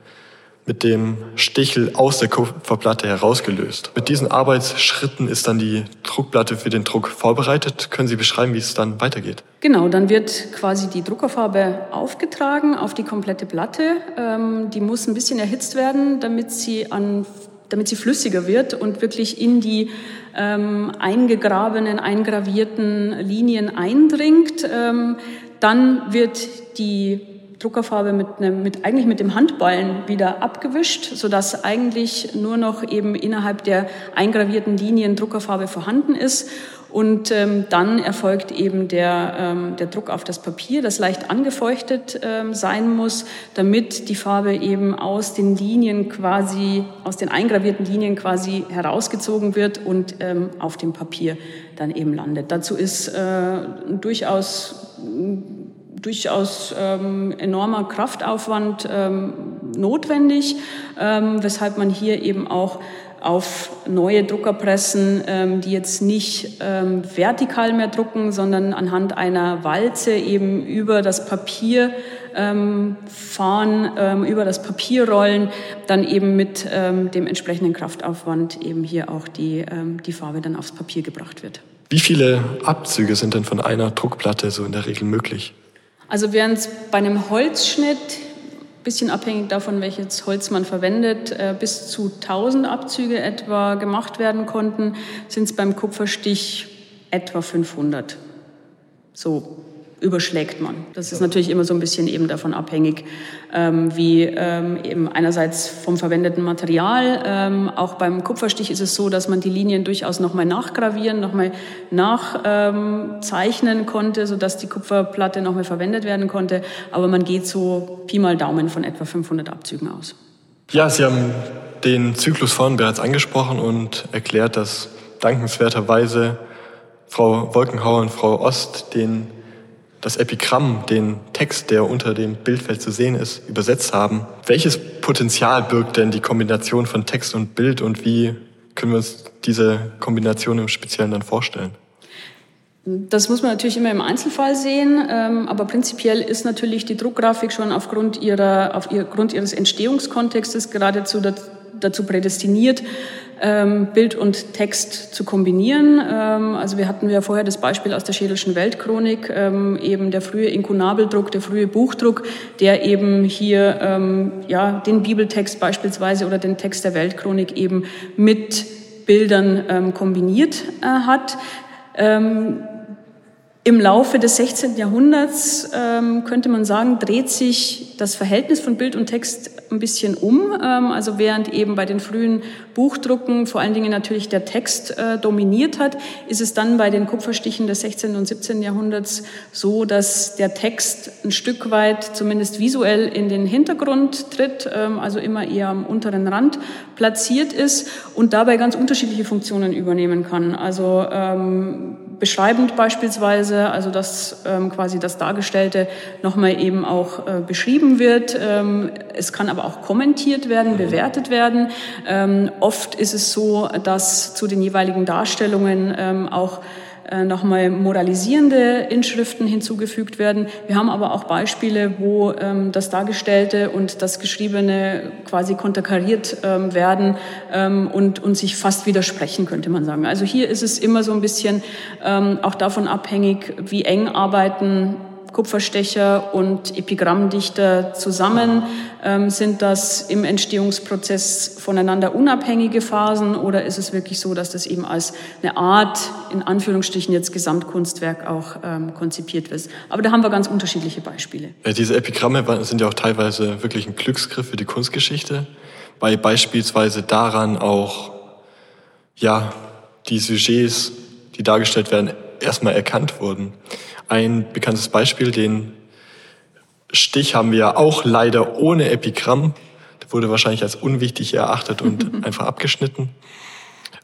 mit dem Stichel aus der Kupferplatte herausgelöst. Mit diesen Arbeitsschritten ist dann die Druckplatte für den Druck vorbereitet. Können Sie beschreiben, wie es dann weitergeht? Genau, dann wird quasi die Druckerfarbe aufgetragen auf die komplette Platte. Ähm, die muss ein bisschen erhitzt werden, damit sie an damit sie flüssiger wird und wirklich in die ähm, eingegrabenen, eingravierten Linien eindringt. Ähm, dann wird die Druckerfarbe mit, einem, mit eigentlich mit dem Handballen wieder abgewischt, sodass eigentlich nur noch eben innerhalb der eingravierten Linien Druckerfarbe vorhanden ist. Und ähm, dann erfolgt eben der, ähm, der Druck auf das Papier, das leicht angefeuchtet ähm, sein muss, damit die Farbe eben aus den Linien quasi, aus den eingravierten Linien quasi herausgezogen wird und ähm, auf dem Papier dann eben landet. Dazu ist äh, durchaus durchaus ähm, enormer Kraftaufwand ähm, notwendig, ähm, weshalb man hier eben auch auf neue Druckerpressen, ähm, die jetzt nicht ähm, vertikal mehr drucken, sondern anhand einer Walze eben über das Papier ähm, fahren, ähm, über das Papier rollen, dann eben mit ähm, dem entsprechenden Kraftaufwand eben hier auch die, ähm, die Farbe dann aufs Papier gebracht wird. Wie viele Abzüge sind denn von einer Druckplatte so in der Regel möglich? Also während es bei einem Holzschnitt bisschen abhängig davon, welches Holz man verwendet, äh, bis zu 1000 Abzüge etwa gemacht werden konnten, sind es beim Kupferstich etwa 500. So überschlägt man. Das ist natürlich immer so ein bisschen eben davon abhängig, ähm, wie ähm, eben einerseits vom verwendeten Material. Ähm, auch beim Kupferstich ist es so, dass man die Linien durchaus nochmal nachgravieren, nochmal nachzeichnen konnte, sodass die Kupferplatte nochmal verwendet werden konnte. Aber man geht so Pi mal Daumen von etwa 500 Abzügen aus. Ja, Sie haben den Zyklus vorhin bereits angesprochen und erklärt, dass dankenswerterweise Frau Wolkenhauer und Frau Ost den das Epigramm, den Text, der unter dem Bildfeld zu sehen ist, übersetzt haben. Welches Potenzial birgt denn die Kombination von Text und Bild und wie können wir uns diese Kombination im Speziellen dann vorstellen? Das muss man natürlich immer im Einzelfall sehen, ähm, aber prinzipiell ist natürlich die Druckgrafik schon aufgrund, ihrer, aufgrund ihres Entstehungskontextes geradezu dazu prädestiniert, ähm, Bild und Text zu kombinieren. Ähm, also wir hatten ja vorher das Beispiel aus der Schädelschen Weltchronik, ähm, eben der frühe Inkunabeldruck, der frühe Buchdruck, der eben hier ähm, ja, den Bibeltext beispielsweise oder den Text der Weltchronik eben mit Bildern ähm, kombiniert äh, hat. Ähm, im Laufe des 16. Jahrhunderts ähm, könnte man sagen, dreht sich das Verhältnis von Bild und Text ein bisschen um. Ähm, also während eben bei den frühen Buchdrucken vor allen Dingen natürlich der Text äh, dominiert hat, ist es dann bei den Kupferstichen des 16. und 17. Jahrhunderts so, dass der Text ein Stück weit zumindest visuell in den Hintergrund tritt, ähm, also immer eher am unteren Rand platziert ist und dabei ganz unterschiedliche Funktionen übernehmen kann. Also ähm, beschreibend beispielsweise, also dass ähm, quasi das Dargestellte nochmal eben auch äh, beschrieben wird. Ähm, es kann aber auch kommentiert werden, bewertet werden. Ähm, oft ist es so, dass zu den jeweiligen Darstellungen ähm, auch nochmal moralisierende Inschriften hinzugefügt werden. Wir haben aber auch Beispiele, wo ähm, das Dargestellte und das Geschriebene quasi konterkariert ähm, werden ähm, und, und sich fast widersprechen, könnte man sagen. Also hier ist es immer so ein bisschen ähm, auch davon abhängig, wie eng arbeiten Kupferstecher und Epigrammdichter zusammen? Ähm, sind das im Entstehungsprozess voneinander unabhängige Phasen oder ist es wirklich so, dass das eben als eine Art, in Anführungsstrichen jetzt Gesamtkunstwerk auch ähm, konzipiert wird? Aber da haben wir ganz unterschiedliche Beispiele. Ja, diese Epigramme sind ja auch teilweise wirklich ein Glücksgriff für die Kunstgeschichte, weil beispielsweise daran auch ja, die Sujets, die dargestellt werden, erstmal erkannt wurden. Ein bekanntes Beispiel, den Stich haben wir auch leider ohne Epigramm. Der wurde wahrscheinlich als unwichtig erachtet und <laughs> einfach abgeschnitten.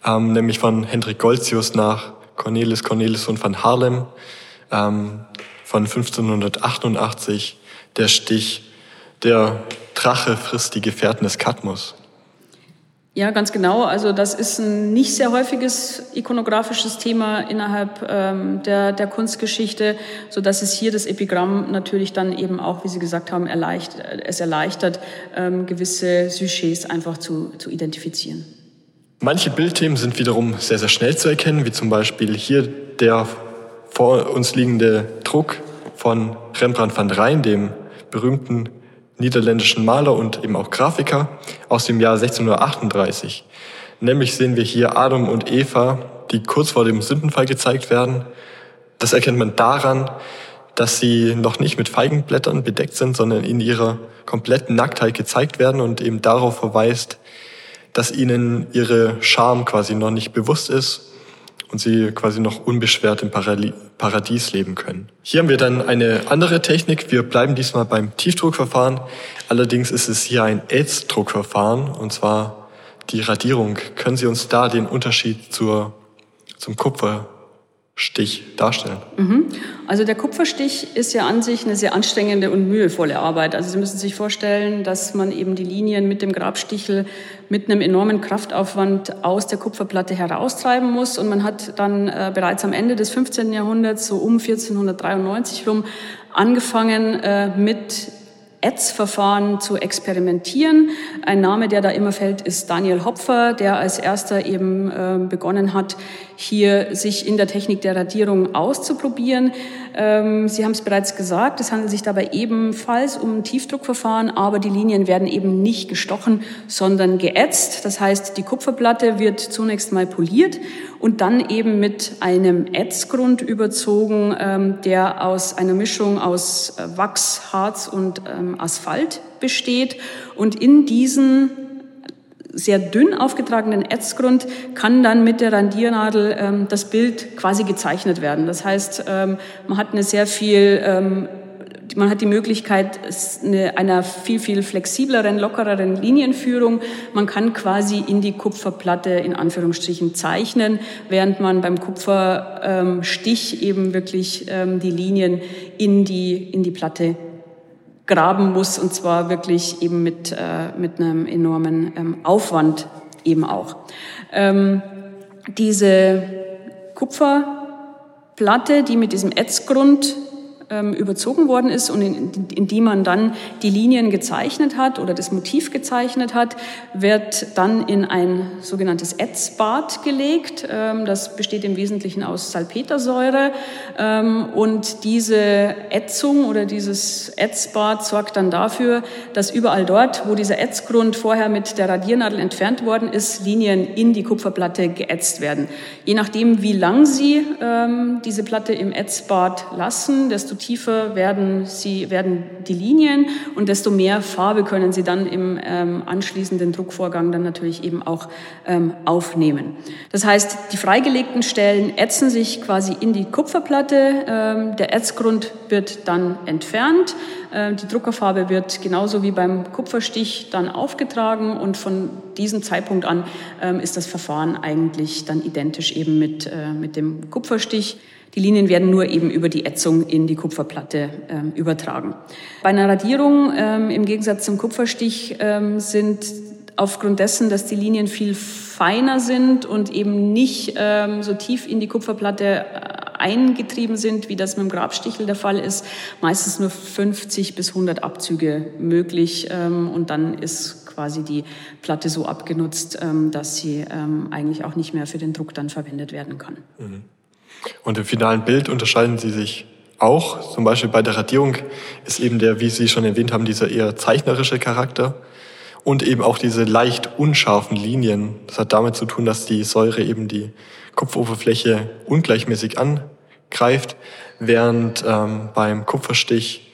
Ähm, nämlich von Hendrik Goltzius nach Cornelis Cornelisson von Harlem ähm, von 1588. Der Stich, der Drache frisst die Gefährten des Kadmus. Ja, ganz genau. Also das ist ein nicht sehr häufiges ikonografisches Thema innerhalb ähm, der, der Kunstgeschichte, so dass es hier das Epigramm natürlich dann eben auch, wie Sie gesagt haben, erleicht, es erleichtert, ähm, gewisse Sujets einfach zu, zu identifizieren. Manche Bildthemen sind wiederum sehr, sehr schnell zu erkennen, wie zum Beispiel hier der vor uns liegende Druck von Rembrandt van Rijn, dem berühmten niederländischen Maler und eben auch Grafiker aus dem Jahr 1638. Nämlich sehen wir hier Adam und Eva, die kurz vor dem Sündenfall gezeigt werden. Das erkennt man daran, dass sie noch nicht mit Feigenblättern bedeckt sind, sondern in ihrer kompletten Nacktheit gezeigt werden und eben darauf verweist, dass ihnen ihre Scham quasi noch nicht bewusst ist und sie quasi noch unbeschwert im Paradies leben können. Hier haben wir dann eine andere Technik. Wir bleiben diesmal beim Tiefdruckverfahren. Allerdings ist es hier ein Aids-Druckverfahren und zwar die Radierung. Können Sie uns da den Unterschied zur, zum Kupfer Stich darstellen? Mhm. Also der Kupferstich ist ja an sich eine sehr anstrengende und mühevolle Arbeit. Also Sie müssen sich vorstellen, dass man eben die Linien mit dem Grabstichel mit einem enormen Kraftaufwand aus der Kupferplatte heraustreiben muss. Und man hat dann äh, bereits am Ende des 15. Jahrhunderts, so um 1493 rum, angefangen äh, mit Ads-Verfahren zu experimentieren. Ein Name, der da immer fällt, ist Daniel Hopfer, der als erster eben äh, begonnen hat, hier sich in der Technik der Radierung auszuprobieren. Ähm, Sie haben es bereits gesagt, es handelt sich dabei ebenfalls um ein Tiefdruckverfahren, aber die Linien werden eben nicht gestochen, sondern geätzt. Das heißt, die Kupferplatte wird zunächst mal poliert und dann eben mit einem Ätzgrund überzogen, ähm, der aus einer Mischung aus äh, Wachs, Harz und ähm, Asphalt besteht. Und in diesen sehr dünn aufgetragenen Ätzgrund kann dann mit der Randiernadel ähm, das Bild quasi gezeichnet werden. Das heißt, ähm, man hat eine sehr viel ähm, man hat die Möglichkeit eine, einer viel, viel flexibleren, lockereren Linienführung. Man kann quasi in die Kupferplatte in Anführungsstrichen zeichnen, während man beim Kupferstich eben wirklich ähm, die Linien in die, in die Platte graben muss und zwar wirklich eben mit, äh, mit einem enormen ähm, Aufwand eben auch. Ähm, diese Kupferplatte, die mit diesem Ätzgrund überzogen worden ist und in, in, die man dann die Linien gezeichnet hat oder das Motiv gezeichnet hat, wird dann in ein sogenanntes Ätzbad gelegt. Ähm, das besteht im Wesentlichen aus Salpetersäure ähm, und diese Ätzung oder dieses Ätzbad sorgt dann dafür, dass überall dort, wo dieser Ätzgrund vorher mit der Radiernadel entfernt worden ist, Linien in die Kupferplatte geätzt werden. Je nachdem, wie lang Sie ähm, diese Platte im Ätzbad lassen, desto tiefer werden, sie, werden die Linien und desto mehr Farbe können sie dann im ähm, anschließenden Druckvorgang dann natürlich eben auch ähm, aufnehmen. Das heißt, die freigelegten Stellen ätzen sich quasi in die Kupferplatte, ähm, der Ätzgrund wird dann entfernt, äh, die Druckerfarbe wird genauso wie beim Kupferstich dann aufgetragen und von diesem Zeitpunkt an ähm, ist das Verfahren eigentlich dann identisch eben mit, äh, mit dem Kupferstich. Die Linien werden nur eben über die Ätzung in die Kupferplatte ähm, übertragen. Bei einer Radierung ähm, im Gegensatz zum Kupferstich ähm, sind aufgrund dessen, dass die Linien viel feiner sind und eben nicht ähm, so tief in die Kupferplatte äh, eingetrieben sind, wie das mit dem Grabstichel der Fall ist. Meistens nur 50 bis 100 Abzüge möglich ähm, und dann ist quasi die Platte so abgenutzt, ähm, dass sie ähm, eigentlich auch nicht mehr für den Druck dann verwendet werden kann. Mhm. Und im finalen Bild unterscheiden sie sich auch. Zum Beispiel bei der Radierung ist eben der, wie Sie schon erwähnt haben, dieser eher zeichnerische Charakter und eben auch diese leicht unscharfen Linien. Das hat damit zu tun, dass die Säure eben die Kupferoberfläche ungleichmäßig angreift, während ähm, beim Kupferstich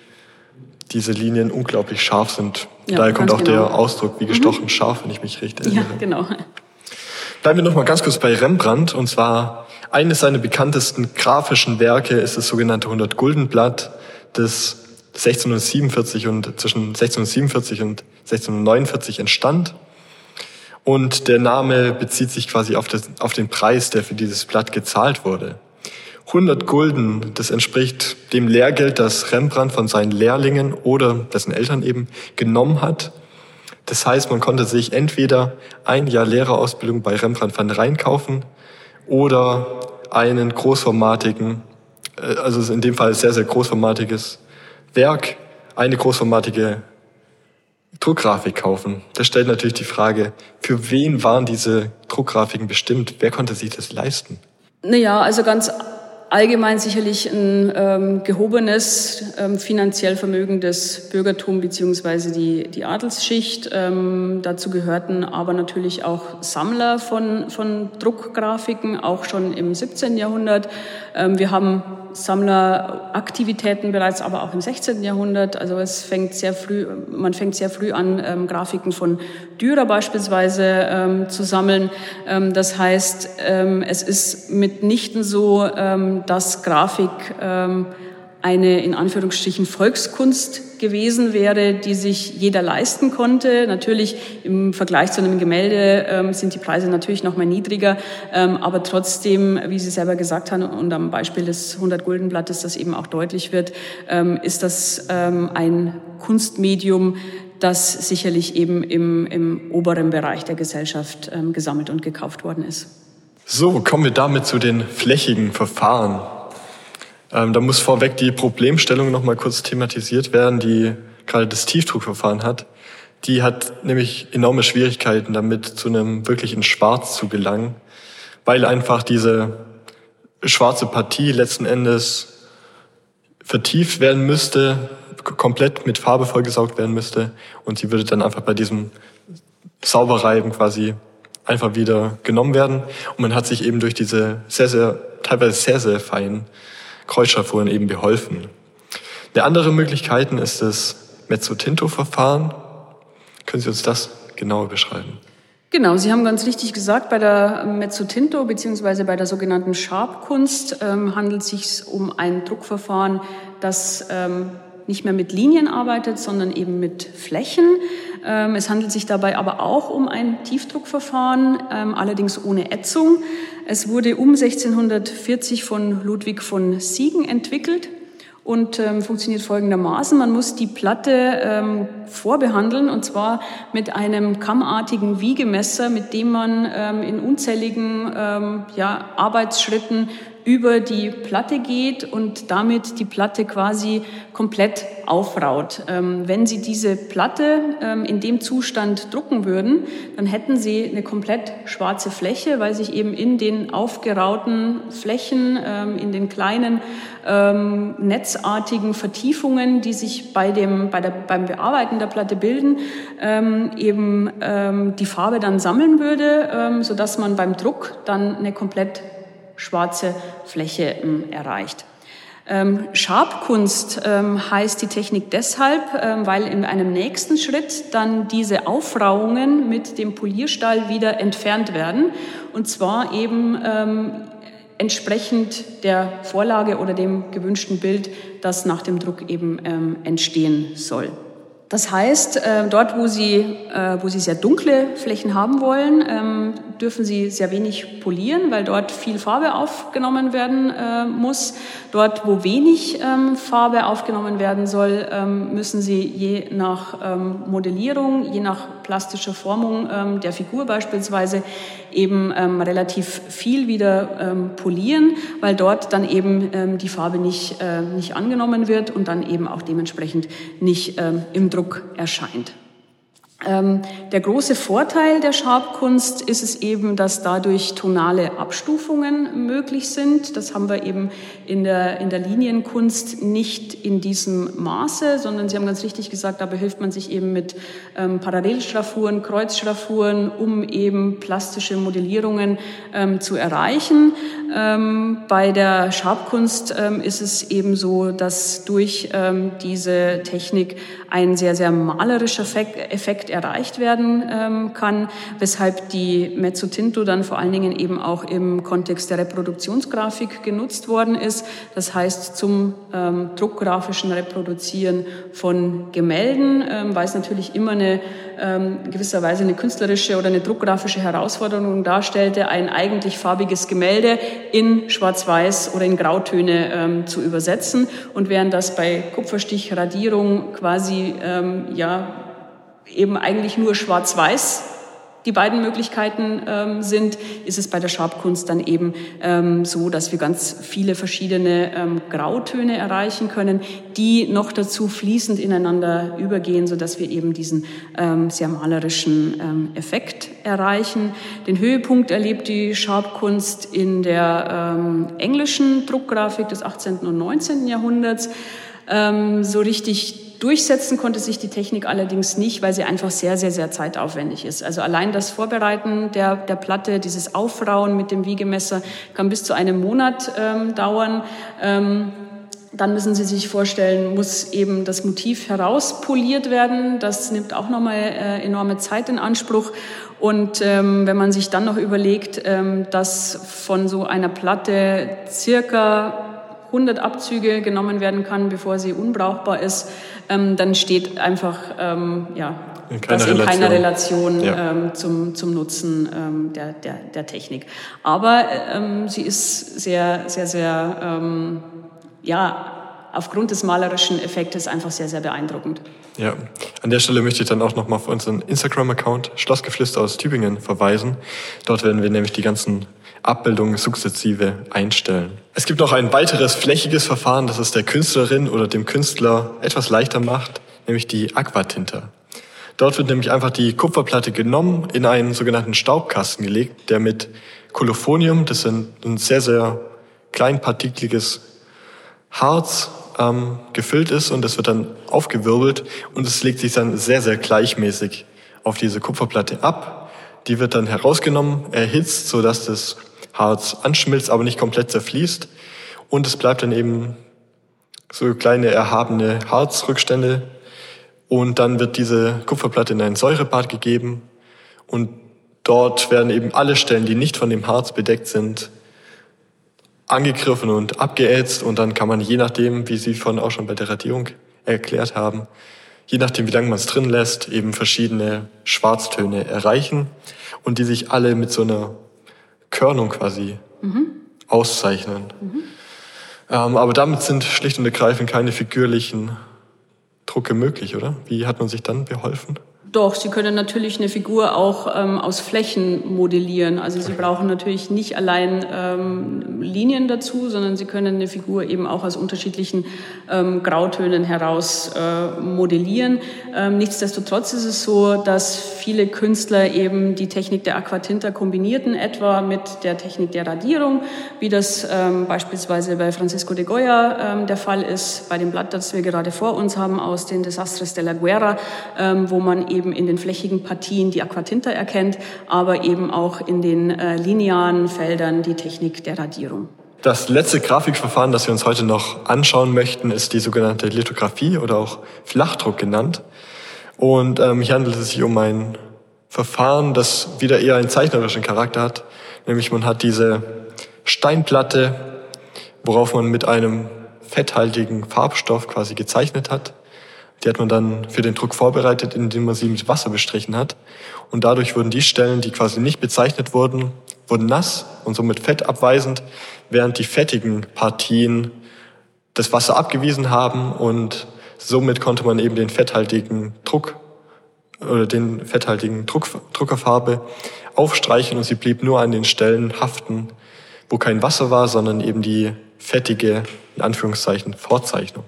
diese Linien unglaublich scharf sind. Ja, Daher kommt auch genau. der Ausdruck wie gestochen mhm. scharf, wenn ich mich richtig erinnere. Ja, genau. Bleiben wir noch mal ganz kurz bei Rembrandt. Und zwar eines seiner bekanntesten grafischen Werke ist das sogenannte 100-Gulden-Blatt, das 1647 und zwischen 1647 und 1649 entstand. Und der Name bezieht sich quasi auf, das, auf den Preis, der für dieses Blatt gezahlt wurde. 100 Gulden, das entspricht dem Lehrgeld, das Rembrandt von seinen Lehrlingen oder dessen Eltern eben genommen hat. Das heißt, man konnte sich entweder ein Jahr Lehrerausbildung bei Rembrandt van Rijn kaufen oder einen großformatigen, äh, also in dem Fall sehr, sehr großformatiges Werk, eine großformatige Druckgrafik kaufen. Das stellt natürlich die Frage, für wen waren diese Druckgrafiken bestimmt? Wer konnte sich das leisten? Naja, also ganz allgemein sicherlich ein ähm, gehobenes, ähm, finanziell vermögendes Bürgertum beziehungsweise die, die Adelsschicht. Ähm, dazu gehörten aber natürlich auch Sammler von, von Druckgrafiken, auch schon im 17. Jahrhundert. Ähm, wir haben Sammleraktivitäten bereits, aber auch im 16. Jahrhundert. Also es fängt sehr früh, man fängt sehr früh an, ähm, Grafiken von Dürer beispielsweise ähm, zu sammeln. Ähm, das heißt, ähm, es ist mitnichten so, ähm, dass Grafik eine in Anführungsstrichen Volkskunst gewesen wäre, die sich jeder leisten konnte. Natürlich im Vergleich zu einem Gemälde ähm, sind die Preise natürlich noch mal niedriger, ähm, aber trotzdem, wie Sie selber gesagt haben und am Beispiel des 100 Gulden Blattes das eben auch deutlich wird, ähm, ist das ähm, ein Kunstmedium, das sicherlich eben im, im oberen Bereich der Gesellschaft ähm, gesammelt und gekauft worden ist. So, kommen wir damit zu den flächigen Verfahren. Ähm, da muss vorweg die Problemstellung noch mal kurz thematisiert werden, die gerade das Tiefdruckverfahren hat. Die hat nämlich enorme Schwierigkeiten damit, zu einem wirklichen Schwarz zu gelangen, weil einfach diese schwarze Partie letzten Endes vertieft werden müsste, komplett mit Farbe vollgesaugt werden müsste und sie würde dann einfach bei diesem Sauberreiben quasi einfach wieder genommen werden. Und man hat sich eben durch diese sehr, sehr, teilweise sehr, sehr feinen Kreuzschraffouren eben beholfen. Eine andere Möglichkeit ist das Mezzotinto-Verfahren. Können Sie uns das genauer beschreiben? Genau, Sie haben ganz richtig gesagt, bei der Mezzotinto bzw. bei der sogenannten Schabkunst ähm, handelt es sich um ein Druckverfahren, das ähm, nicht mehr mit Linien arbeitet, sondern eben mit Flächen. Ähm, es handelt sich dabei aber auch um ein Tiefdruckverfahren, ähm, allerdings ohne Ätzung. Es wurde um 1640 von Ludwig von Siegen entwickelt und ähm, funktioniert folgendermaßen. Man muss die Platte ähm, vorbehandeln und zwar mit einem kammartigen Wiegemesser, mit dem man ähm, in unzähligen ähm, ja, Arbeitsschritten über die Platte geht und damit die Platte quasi komplett aufraut. Ähm, wenn Sie diese Platte ähm, in dem Zustand drucken würden, dann hätten Sie eine komplett schwarze Fläche, weil sich eben in den aufgerauten Flächen, ähm, in den kleinen ähm, netzartigen Vertiefungen, die sich bei dem, bei der, beim Bearbeiten der Platte bilden, ähm, eben ähm, die Farbe dann sammeln würde, ähm, sodass man beim Druck dann eine komplett schwarze Fläche ähm, erreicht. Ähm, Schabkunst ähm, heißt die Technik deshalb, ähm, weil in einem nächsten Schritt dann diese Aufrauungen mit dem Polierstahl wieder entfernt werden. Und zwar eben ähm, entsprechend der Vorlage oder dem gewünschten Bild, das nach dem Druck eben ähm, entstehen soll. Das heißt, äh, dort, wo Sie, äh, wo Sie sehr dunkle Flächen haben wollen, ähm, dürfen Sie sehr wenig polieren, weil dort viel Farbe aufgenommen werden äh, muss. Dort, wo wenig ähm, Farbe aufgenommen werden soll, ähm, müssen Sie je nach Modellierung, je nach plastischer Formung ähm, der Figur beispielsweise eben ähm, relativ viel wieder ähm, polieren, weil dort dann eben ähm, die Farbe nicht, äh, nicht angenommen wird und dann eben auch dementsprechend nicht ähm, im Druck erscheint. Ähm, der große Vorteil der Schabkunst ist es eben, dass dadurch tonale Abstufungen möglich sind. Das haben wir eben in der, in der Linienkunst nicht in diesem Maße, sondern Sie haben ganz richtig gesagt, da behilft man sich eben mit ähm, Parallelschraffuren, Kreuzschraffuren, um eben plastische Modellierungen ähm, zu erreichen. Ähm, bei der Schabkunst ähm, ist es eben so, dass durch ähm, diese Technik ein sehr, sehr malerischer Effekt erreicht werden kann, weshalb die Mezzotinto dann vor allen Dingen eben auch im Kontext der Reproduktionsgrafik genutzt worden ist. Das heißt zum druckgrafischen Reproduzieren von Gemälden, weil es natürlich immer eine gewisserweise eine künstlerische oder eine druckgrafische Herausforderung darstellte, ein eigentlich farbiges Gemälde in Schwarz-Weiß oder in Grautöne ähm, zu übersetzen. Und während das bei Kupferstichradierung quasi ähm, ja eben eigentlich nur Schwarz-Weiß die beiden Möglichkeiten ähm, sind, ist es bei der Schabkunst dann eben ähm, so, dass wir ganz viele verschiedene ähm, Grautöne erreichen können, die noch dazu fließend ineinander übergehen, so dass wir eben diesen ähm, sehr malerischen ähm, Effekt erreichen. Den Höhepunkt erlebt die Schabkunst in der ähm, englischen Druckgrafik des 18. und 19. Jahrhunderts. So richtig Durchsetzen konnte sich die Technik allerdings nicht, weil sie einfach sehr, sehr, sehr zeitaufwendig ist. Also allein das Vorbereiten der, der Platte, dieses Aufrauen mit dem Wiegemesser kann bis zu einem Monat ähm, dauern. Ähm, dann müssen Sie sich vorstellen, muss eben das Motiv herauspoliert werden. Das nimmt auch nochmal äh, enorme Zeit in Anspruch. Und ähm, wenn man sich dann noch überlegt, ähm, dass von so einer Platte circa 100 Abzüge genommen werden kann, bevor sie unbrauchbar ist, ähm, dann steht einfach ähm, ja, in das in keiner Relation ja. ähm, zum, zum Nutzen ähm, der, der, der Technik. Aber ähm, sie ist sehr, sehr, sehr, ähm, ja, aufgrund des malerischen Effektes einfach sehr, sehr beeindruckend. Ja, an der Stelle möchte ich dann auch nochmal auf unseren Instagram-Account Schlossgeflüster aus Tübingen verweisen. Dort werden wir nämlich die ganzen Abbildungen sukzessive einstellen. Es gibt noch ein weiteres flächiges Verfahren, das es der Künstlerin oder dem Künstler etwas leichter macht, nämlich die Aquatinta. Dort wird nämlich einfach die Kupferplatte genommen, in einen sogenannten Staubkasten gelegt, der mit Kolophonium, das ist ein sehr, sehr kleinpartikliges Harz, ähm, gefüllt ist und das wird dann aufgewirbelt und es legt sich dann sehr, sehr gleichmäßig auf diese Kupferplatte ab. Die wird dann herausgenommen, erhitzt, sodass das Harz anschmilzt, aber nicht komplett zerfließt. Und es bleibt dann eben so kleine erhabene Harzrückstände. Und dann wird diese Kupferplatte in ein Säurebad gegeben. Und dort werden eben alle Stellen, die nicht von dem Harz bedeckt sind, angegriffen und abgeätzt. Und dann kann man je nachdem, wie Sie von auch schon bei der Radierung erklärt haben, je nachdem, wie lange man es drin lässt, eben verschiedene Schwarztöne erreichen und die sich alle mit so einer Körnung quasi mhm. auszeichnen. Mhm. Ähm, aber damit sind schlicht und ergreifend keine figürlichen Drucke möglich, oder? Wie hat man sich dann beholfen? Doch, Sie können natürlich eine Figur auch ähm, aus Flächen modellieren. Also Sie brauchen natürlich nicht allein ähm, Linien dazu, sondern Sie können eine Figur eben auch aus unterschiedlichen ähm, Grautönen heraus äh, modellieren. Ähm, nichtsdestotrotz ist es so, dass viele Künstler eben die Technik der Aquatinta kombinierten, etwa mit der Technik der Radierung, wie das ähm, beispielsweise bei Francisco de Goya ähm, der Fall ist, bei dem Blatt, das wir gerade vor uns haben, aus den Desastres de la Guerra, wo man eben eben in den flächigen Partien die Aquatinta erkennt, aber eben auch in den äh, linearen Feldern die Technik der Radierung. Das letzte Grafikverfahren, das wir uns heute noch anschauen möchten, ist die sogenannte Lithografie oder auch Flachdruck genannt. Und ähm, hier handelt es sich um ein Verfahren, das wieder eher einen zeichnerischen Charakter hat. Nämlich man hat diese Steinplatte, worauf man mit einem fetthaltigen Farbstoff quasi gezeichnet hat. Die hat man dann für den Druck vorbereitet, indem man sie mit Wasser bestrichen hat. Und dadurch wurden die Stellen, die quasi nicht bezeichnet wurden, wurden nass und somit fettabweisend, während die fettigen Partien das Wasser abgewiesen haben und somit konnte man eben den fetthaltigen Druck oder den fetthaltigen Druck, Druckerfarbe aufstreichen und sie blieb nur an den Stellen haften, wo kein Wasser war, sondern eben die fettige, in Anführungszeichen, Vorzeichnung.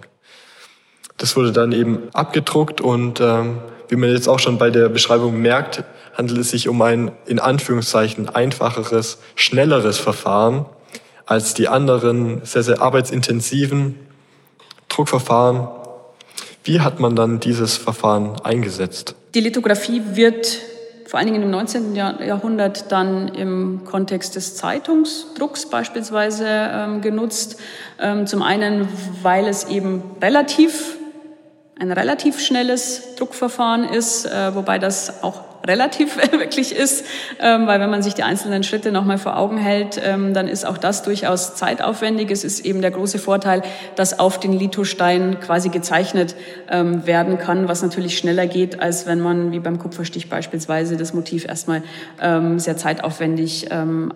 Das wurde dann eben abgedruckt und ähm, wie man jetzt auch schon bei der Beschreibung merkt, handelt es sich um ein in Anführungszeichen einfacheres, schnelleres Verfahren als die anderen sehr, sehr arbeitsintensiven Druckverfahren. Wie hat man dann dieses Verfahren eingesetzt? Die Lithografie wird vor allen Dingen im 19. Jahrhundert dann im Kontext des Zeitungsdrucks beispielsweise ähm, genutzt. Ähm, zum einen, weil es eben relativ ein relativ schnelles Druckverfahren ist, äh, wobei das auch relativ <laughs> wirklich ist, ähm, weil wenn man sich die einzelnen Schritte nochmal vor Augen hält, ähm, dann ist auch das durchaus zeitaufwendig. Es ist eben der große Vorteil, dass auf den Lithostein quasi gezeichnet ähm, werden kann, was natürlich schneller geht, als wenn man wie beim Kupferstich beispielsweise das Motiv erstmal ähm, sehr zeitaufwendig ähm,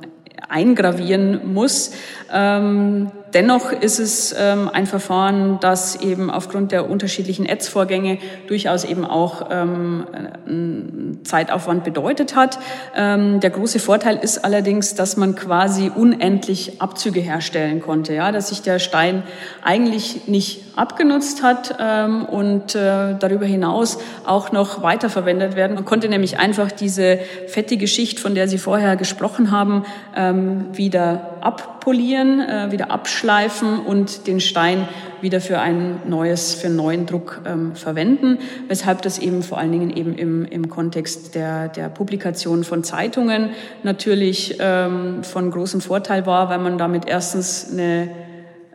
eingravieren muss. Ähm, dennoch ist es ähm, ein Verfahren, das eben aufgrund der unterschiedlichen Ätzvorgänge durchaus eben auch ähm, Zeitaufwand bedeutet hat. Ähm, der große Vorteil ist allerdings, dass man quasi unendlich Abzüge herstellen konnte, ja, dass sich der Stein eigentlich nicht abgenutzt hat ähm, und äh, darüber hinaus auch noch weiterverwendet werden. Man konnte nämlich einfach diese fettige Schicht, von der Sie vorher gesprochen haben, ähm, wieder abpolieren, äh, wieder abschleifen und den Stein wieder für ein neues, für einen neuen Druck ähm, verwenden, weshalb das eben vor allen Dingen eben im, im Kontext der, der Publikation von Zeitungen natürlich ähm, von großem Vorteil war, weil man damit erstens eine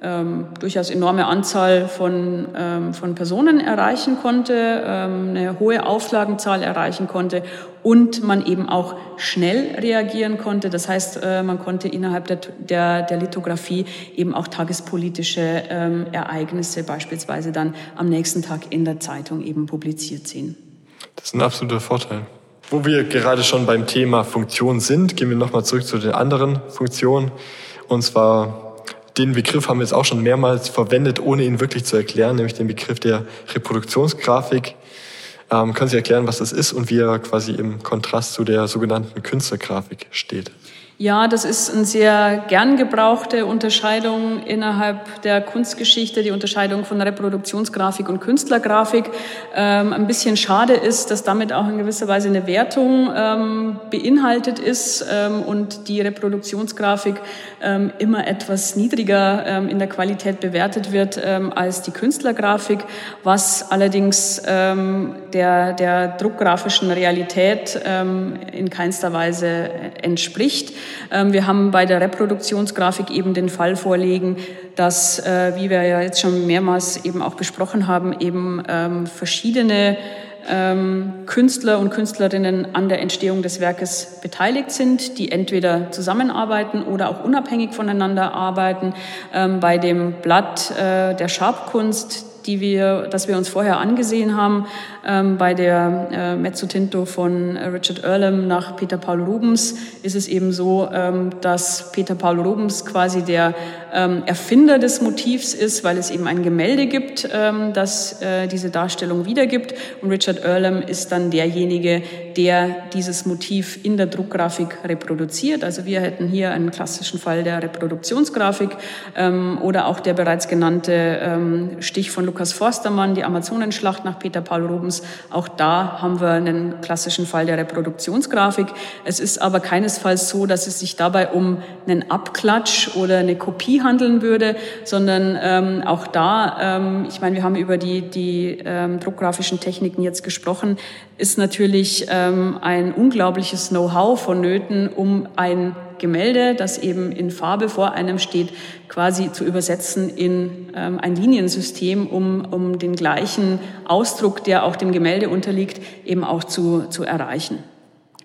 ähm, durchaus enorme Anzahl von, ähm, von Personen erreichen konnte, ähm, eine hohe Auflagenzahl erreichen konnte und man eben auch schnell reagieren konnte. Das heißt, äh, man konnte innerhalb der, der, der Lithografie eben auch tagespolitische ähm, Ereignisse beispielsweise dann am nächsten Tag in der Zeitung eben publiziert sehen. Das ist ein absoluter Vorteil. Wo wir gerade schon beim Thema Funktion sind, gehen wir nochmal zurück zu den anderen Funktionen. Und zwar den Begriff haben wir jetzt auch schon mehrmals verwendet, ohne ihn wirklich zu erklären, nämlich den Begriff der Reproduktionsgrafik. Ähm, können Sie erklären, was das ist und wie er quasi im Kontrast zu der sogenannten Künstlergrafik steht? Ja, das ist eine sehr gern gebrauchte Unterscheidung innerhalb der Kunstgeschichte, die Unterscheidung von Reproduktionsgrafik und Künstlergrafik. Ähm, ein bisschen schade ist, dass damit auch in gewisser Weise eine Wertung ähm, beinhaltet ist ähm, und die Reproduktionsgrafik immer etwas niedriger ähm, in der Qualität bewertet wird ähm, als die Künstlergrafik, was allerdings der, der druckgrafischen Realität in keinster Weise entspricht. Ähm, wir haben bei der Reproduktionsgrafik eben den Fall vorliegen, dass, äh, wie wir ja jetzt schon mehrmals eben auch besprochen haben, eben ähm, verschiedene ähm, Künstler und Künstlerinnen an der Entstehung des Werkes beteiligt sind, die entweder zusammenarbeiten oder auch unabhängig voneinander arbeiten. bei dem Blatt äh, der Schabkunst die wir, das wir uns vorher angesehen haben, ähm, bei der äh, Mezzo Tinto von Richard Earlham nach Peter Paul Rubens ist es eben so, ähm, dass Peter Paul Rubens quasi der ähm, Erfinder des Motivs ist, weil es eben ein Gemälde gibt, ähm, das äh, diese Darstellung wiedergibt. Und Richard Earlham ist dann derjenige, der dieses Motiv in der Druckgrafik reproduziert. Also wir hätten hier einen klassischen Fall der Reproduktionsgrafik ähm, oder auch der bereits genannte ähm, Stich von Lukas Forstermann, die Amazonenschlacht nach Peter Paul Rubens. Auch da haben wir einen klassischen Fall der Reproduktionsgrafik. Es ist aber keinesfalls so, dass es sich dabei um einen Abklatsch oder eine Kopie handeln würde, sondern ähm, auch da, ähm, ich meine, wir haben über die, die ähm, druckgrafischen Techniken jetzt gesprochen, ist natürlich ähm, ein unglaubliches Know-how vonnöten, um ein Gemälde, das eben in Farbe vor einem steht, quasi zu übersetzen in ähm, ein Liniensystem, um, um den gleichen Ausdruck, der auch dem Gemälde unterliegt, eben auch zu, zu erreichen.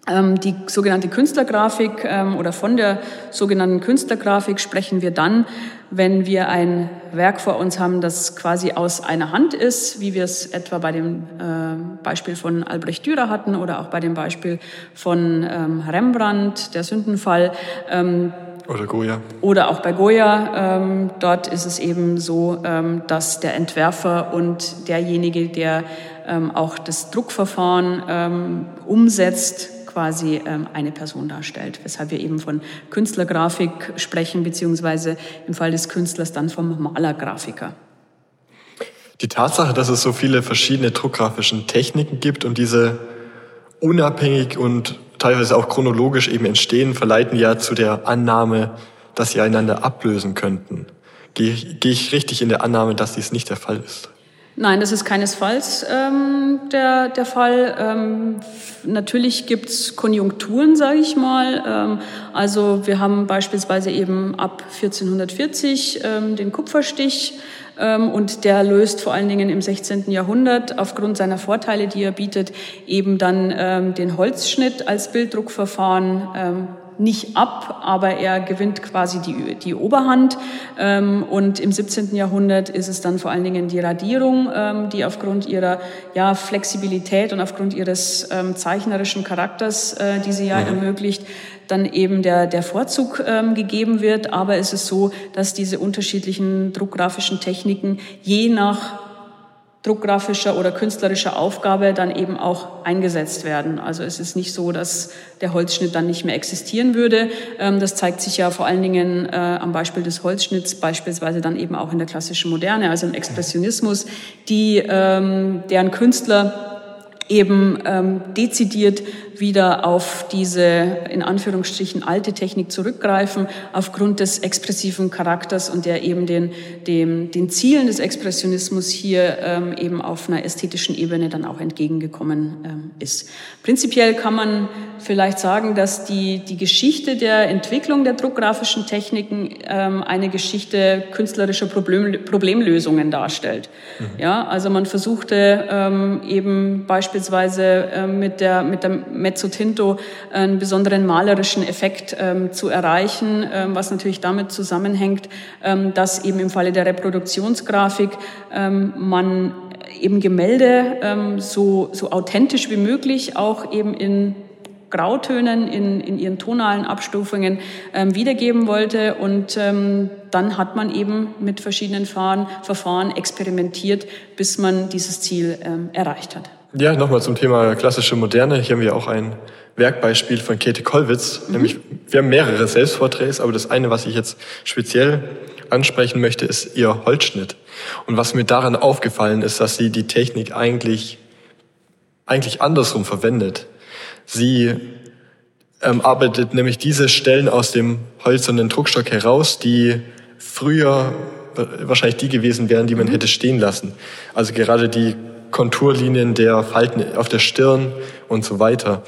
Ähm, die sogenannte Künstlergrafik ähm, oder von der sogenannten Künstlergrafik sprechen wir dann, wenn wir ein Werk vor uns haben, das quasi aus einer Hand ist, wie wir es etwa bei dem äh, Beispiel von Albrecht Dürer hatten oder auch bei dem Beispiel von ähm, Rembrandt, der Sündenfall Oder Goya. Oder auch bei Goya. Ähm, dort ist es eben so, ähm, dass der Entwerfer und derjenige, der ähm, auch das Druckverfahren ähm, umsetzt, quasi ähm, eine Person darstellt. Weshalb wir eben von Künstlergrafik sprechen, beziehungsweise im Fall des Künstlers dann vom Malergrafiker. Die Tatsache, dass es so viele verschiedene druckgrafischen Techniken gibt und diese unabhängig und teilweise auch chronologisch eben entstehen, verleiten ja zu der Annahme, dass sie einander ablösen könnten. Gehe, gehe ich richtig in der Annahme, dass dies nicht der Fall ist? Nein, das ist keinesfalls ähm, der, der Fall. Ähm, natürlich gibt's Konjunkturen, sage ich mal. Ähm, also wir haben beispielsweise eben ab 1440 ähm, den Kupferstich ähm, und der löst vor allen Dingen im 16. Jahrhundert aufgrund seiner Vorteile, die er bietet, eben dann ähm, den Holzschnitt als Bilddruckverfahren ähm, nicht ab, aber er gewinnt quasi die, die Oberhand. Ähm, und im 17. Jahrhundert ist es dann vor allen Dingen die Radierung, ähm, die aufgrund ihrer ja, Flexibilität und aufgrund ihres ähm, zeichnerischen Charakters, äh, die sie ja mhm. ermöglicht, dann eben der, der Vorzug ähm, gegeben wird. Aber es ist so, dass diese unterschiedlichen druckgrafischen Techniken je nach druckgrafischer oder künstlerischer Aufgabe dann eben auch eingesetzt werden. Also es ist nicht so, dass der Holzschnitt dann nicht mehr existieren würde. Ähm, das zeigt sich ja vor allen Dingen äh, am Beispiel des Holzschnitts, beispielsweise dann eben auch in der klassischen Moderne, also im Expressionismus, die, ähm, deren Künstler eben ähm, dezidiert wieder auf diese in Anführungsstrichen alte Technik zurückgreifen, aufgrund des expressiven Charakters und der eben den, dem, den Zielen des Expressionismus hier ähm, eben auf einer ästhetischen Ebene dann auch entgegengekommen ähm, ist. Prinzipiell kann man vielleicht sagen, dass die, die Geschichte der Entwicklung der druckgrafischen Techniken ähm, eine Geschichte künstlerischer Problem, Problemlösungen darstellt. Mhm. Ja, also man versuchte ähm, eben beispielsweise ähm, mit der, mit der Mezzo Tinto einen besonderen malerischen Effekt ähm, zu erreichen, ähm, was natürlich damit zusammenhängt, ähm, dass eben im Falle der Reproduktionsgrafik ähm, man eben Gemälde ähm, so, so authentisch wie möglich auch eben in Grautönen in, in ihren tonalen Abstufungen ähm, wiedergeben wollte. Und ähm, dann hat man eben mit verschiedenen Fahren, Verfahren experimentiert, bis man dieses Ziel ähm, erreicht hat. Ja, nochmal zum Thema klassische Moderne. Hier haben wir auch ein Werkbeispiel von Käthe Kollwitz. Mhm. Nämlich, wir haben mehrere Selbstporträts, aber das eine, was ich jetzt speziell ansprechen möchte, ist ihr Holzschnitt. Und was mir daran aufgefallen ist, dass sie die Technik eigentlich, eigentlich andersrum verwendet. Sie ähm, arbeitet nämlich diese Stellen aus dem hölzernen Druckstock heraus, die früher wahrscheinlich die gewesen wären, die man mhm. hätte stehen lassen. Also gerade die Konturlinien der Falten auf der Stirn und so weiter.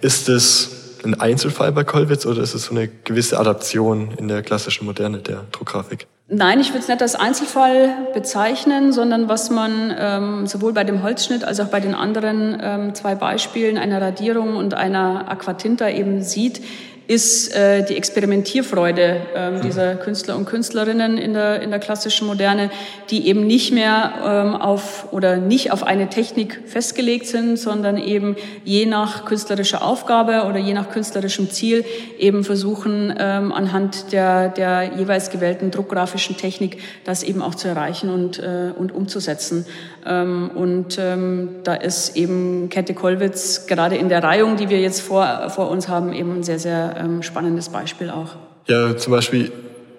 Ist es ein Einzelfall bei Kollwitz oder ist es so eine gewisse Adaption in der klassischen Moderne der Druckgrafik? Nein, ich würde es nicht als Einzelfall bezeichnen, sondern was man ähm, sowohl bei dem Holzschnitt als auch bei den anderen ähm, zwei Beispielen, einer Radierung und einer Aquatinta eben sieht, ist äh, die Experimentierfreude ähm, dieser Künstler und Künstlerinnen in der, in der klassischen Moderne, die eben nicht mehr ähm, auf oder nicht auf eine Technik festgelegt sind, sondern eben je nach künstlerischer Aufgabe oder je nach künstlerischem Ziel eben versuchen, ähm, anhand der, der jeweils gewählten druckgrafischen Technik das eben auch zu erreichen und, äh, und umzusetzen. Ähm, und ähm, da ist eben Kette Kollwitz gerade in der Reihung, die wir jetzt vor, vor uns haben, eben ein sehr, sehr ähm, spannendes Beispiel auch. Ja, zum Beispiel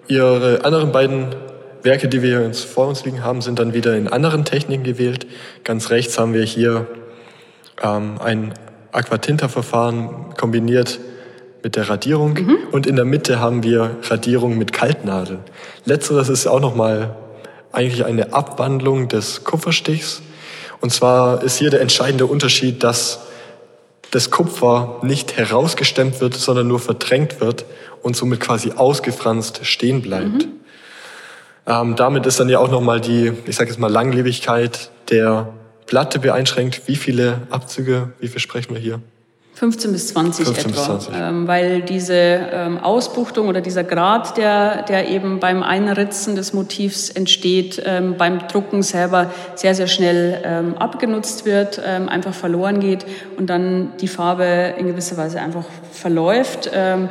Ihre anderen beiden Werke, die wir jetzt vor uns liegen haben, sind dann wieder in anderen Techniken gewählt. Ganz rechts haben wir hier ähm, ein Aquatinta-Verfahren kombiniert mit der Radierung mhm. und in der Mitte haben wir Radierung mit Kaltnadeln. Letzteres ist auch nochmal eigentlich eine Abwandlung des Kupferstichs. Und zwar ist hier der entscheidende Unterschied, dass das Kupfer nicht herausgestemmt wird, sondern nur verdrängt wird und somit quasi ausgefranst stehen bleibt. Mhm. Ähm, damit ist dann ja auch nochmal die, ich sage jetzt mal, Langlebigkeit der Platte beeinschränkt. Wie viele Abzüge, wie viel sprechen wir hier? 15 bis 20 15 etwa, bis 20. Ähm, weil diese ähm, Ausbuchtung oder dieser Grad, der, der eben beim Einritzen des Motivs entsteht, ähm, beim Drucken selber sehr, sehr schnell ähm, abgenutzt wird, ähm, einfach verloren geht und dann die Farbe in gewisser Weise einfach verläuft. Ähm,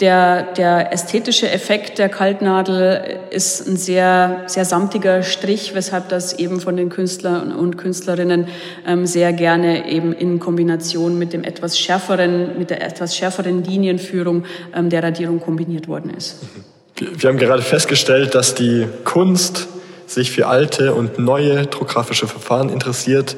der, der ästhetische Effekt der Kaltnadel ist ein sehr, sehr samtiger Strich, weshalb das eben von den Künstlern und Künstlerinnen ähm, sehr gerne eben in Kombination mit dem etwas schärferen, mit der etwas schärferen Linienführung ähm, der Radierung kombiniert worden ist. Wir haben gerade festgestellt, dass die Kunst sich für alte und neue druckgrafische Verfahren interessiert.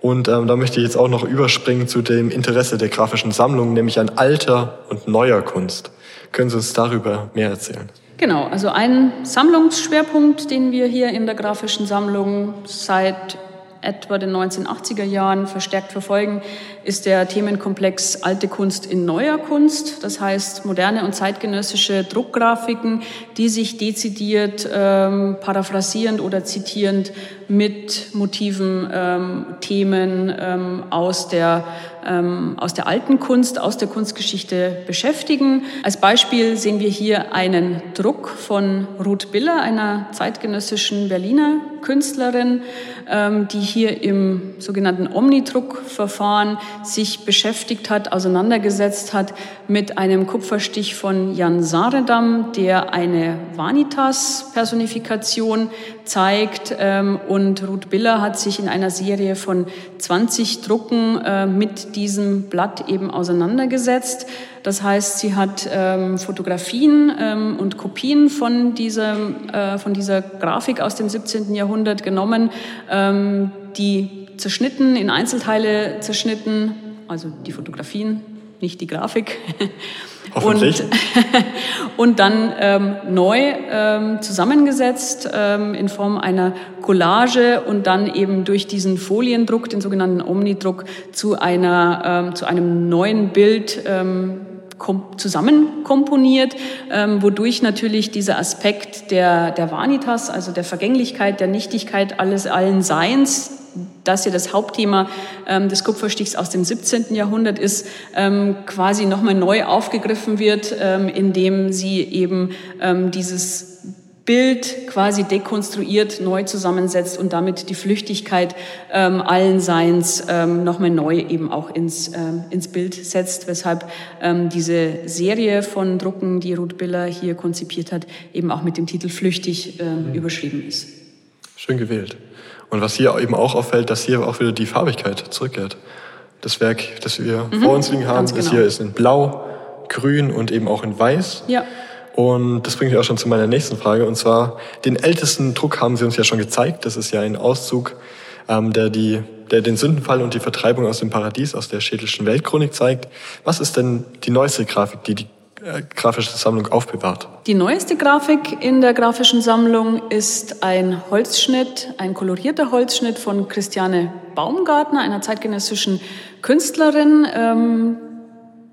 Und ähm, da möchte ich jetzt auch noch überspringen zu dem Interesse der grafischen Sammlung, nämlich an alter und neuer Kunst. Können Sie uns darüber mehr erzählen? Genau, also ein Sammlungsschwerpunkt, den wir hier in der grafischen Sammlung seit etwa den 1980er Jahren verstärkt verfolgen, ist der Themenkomplex Alte Kunst in neuer Kunst. Das heißt moderne und zeitgenössische Druckgrafiken, die sich dezidiert ähm, paraphrasierend oder zitierend mit Motiven, ähm, Themen ähm, aus der ähm, aus der alten Kunst, aus der Kunstgeschichte beschäftigen. Als Beispiel sehen wir hier einen Druck von Ruth Biller, einer zeitgenössischen Berliner Künstlerin, ähm, die hier im sogenannten Omnidruckverfahren sich beschäftigt hat, auseinandergesetzt hat mit einem Kupferstich von Jan Saredam, der eine Vanitas-Personifikation zeigt. Ähm, und Ruth Biller hat sich in einer Serie von 20 Drucken äh, mit diesem Blatt eben auseinandergesetzt. Das heißt, sie hat ähm, Fotografien ähm, und Kopien von dieser, äh, von dieser Grafik aus dem 17. Jahrhundert genommen, die zerschnitten, in Einzelteile zerschnitten, also die Fotografien, nicht die Grafik. <laughs> Hoffentlich. Und, <laughs> und dann ähm, neu ähm, zusammengesetzt ähm, in Form einer Collage und dann eben durch diesen Foliendruck, den sogenannten Omnidruck, zu einer ähm, zu einem neuen Bild ähm, zusammenkomponiert, ähm, wodurch natürlich dieser Aspekt der, der Vanitas, also der Vergänglichkeit, der Nichtigkeit alles allen Seins, das ja das Hauptthema ähm, des Kupferstichs aus dem 17. Jahrhundert ist, ähm, quasi nochmal neu aufgegriffen wird, ähm, indem sie eben ähm, dieses Bild quasi dekonstruiert, neu zusammensetzt und damit die Flüchtigkeit ähm, allen Seins ähm, nochmal neu eben auch ins, ähm, ins Bild setzt, weshalb diese Serie von Drucken, die Ruth Biller hier konzipiert hat, eben auch mit dem Titel Flüchtig mhm. überschrieben ist. Schön gewählt. Und was hier eben auch auffällt, dass hier auch wieder die Farbigkeit zurückkehrt. Das Werk, das wir mhm, vor uns liegen haben, genau. das hier ist in Blau, Grün und eben auch in Weiß. Ja. Und das bringt mich auch schon zu meiner nächsten Frage. Und zwar, den ältesten Druck haben Sie uns ja schon gezeigt. Das ist ja ein Auszug, ähm, der, die, der den Sündenfall und die Vertreibung aus dem Paradies, aus der schädelschen Weltchronik zeigt. Was ist denn die neueste Grafik, die die grafische Sammlung aufbewahrt? Die neueste Grafik in der grafischen Sammlung ist ein Holzschnitt, ein kolorierter Holzschnitt von Christiane Baumgartner, einer zeitgenössischen Künstlerin. Ähm,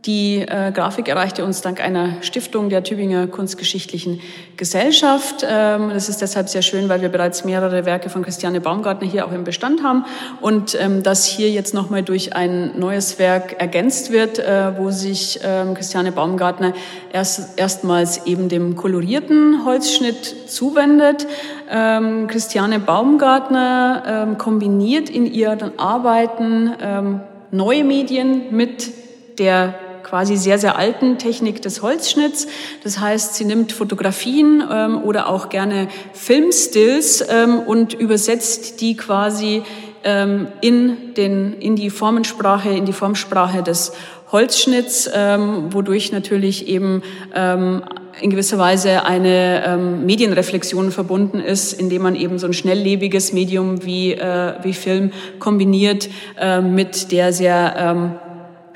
die äh, Grafik erreichte uns dank einer Stiftung der Tübinger Kunstgeschichtlichen Gesellschaft. Ähm, das ist deshalb sehr schön, weil wir bereits mehrere Werke von Christiane Baumgartner hier auch im Bestand haben und ähm, das hier jetzt nochmal durch ein neues Werk ergänzt wird, äh, wo sich ähm, Christiane Baumgartner erst, erstmals eben dem kolorierten Holzschnitt zuwendet. Ähm, Christiane Baumgartner ähm, kombiniert in ihren Arbeiten ähm, neue Medien mit der quasi sehr, sehr alten Technik des Holzschnitts. Das heißt, sie nimmt Fotografien ähm, oder auch gerne Filmstills ähm, und übersetzt die quasi ähm, in, den, in die Formensprache, in die Formsprache des Holzschnitts, ähm, wodurch natürlich eben ähm, in gewisser Weise eine ähm, Medienreflexion verbunden ist, indem man eben so ein schnelllebiges Medium wie, äh, wie Film kombiniert äh, mit der sehr ähm,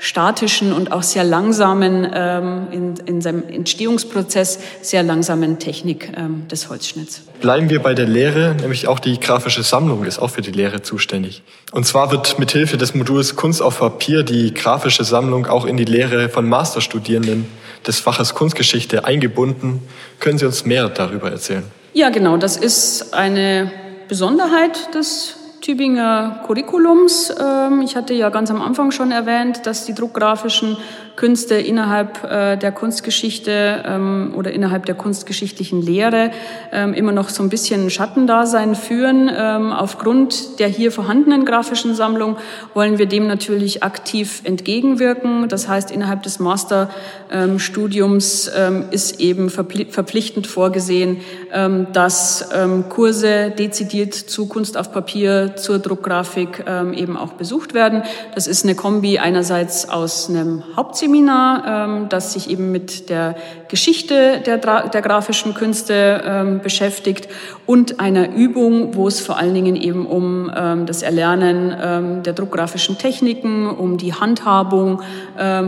statischen und auch sehr langsamen, ähm, in, in seinem Entstehungsprozess sehr langsamen Technik ähm, des Holzschnitts. Bleiben wir bei der Lehre, nämlich auch die grafische Sammlung ist auch für die Lehre zuständig. Und zwar wird mithilfe des Moduls Kunst auf Papier die grafische Sammlung auch in die Lehre von Masterstudierenden des Faches Kunstgeschichte eingebunden. Können Sie uns mehr darüber erzählen? Ja, genau. Das ist eine Besonderheit des Tübinger Curriculums. Ähm, ich hatte ja ganz am Anfang schon erwähnt, dass die druckgrafischen Künste innerhalb äh, der Kunstgeschichte ähm, oder innerhalb der kunstgeschichtlichen Lehre ähm, immer noch so ein bisschen Schattendasein führen. Ähm, aufgrund der hier vorhandenen grafischen Sammlung wollen wir dem natürlich aktiv entgegenwirken. Das heißt, innerhalb des Masterstudiums ähm, ist eben verpflichtend vorgesehen, ähm, dass ähm, Kurse dezidiert zu Kunst auf Papier, zur Druckgrafik eben auch besucht werden. Das ist eine Kombi einerseits aus einem Hauptseminar, das sich eben mit der Geschichte der, der grafischen Künste beschäftigt und einer Übung, wo es vor allen Dingen eben um das Erlernen der druckgrafischen Techniken, um die Handhabung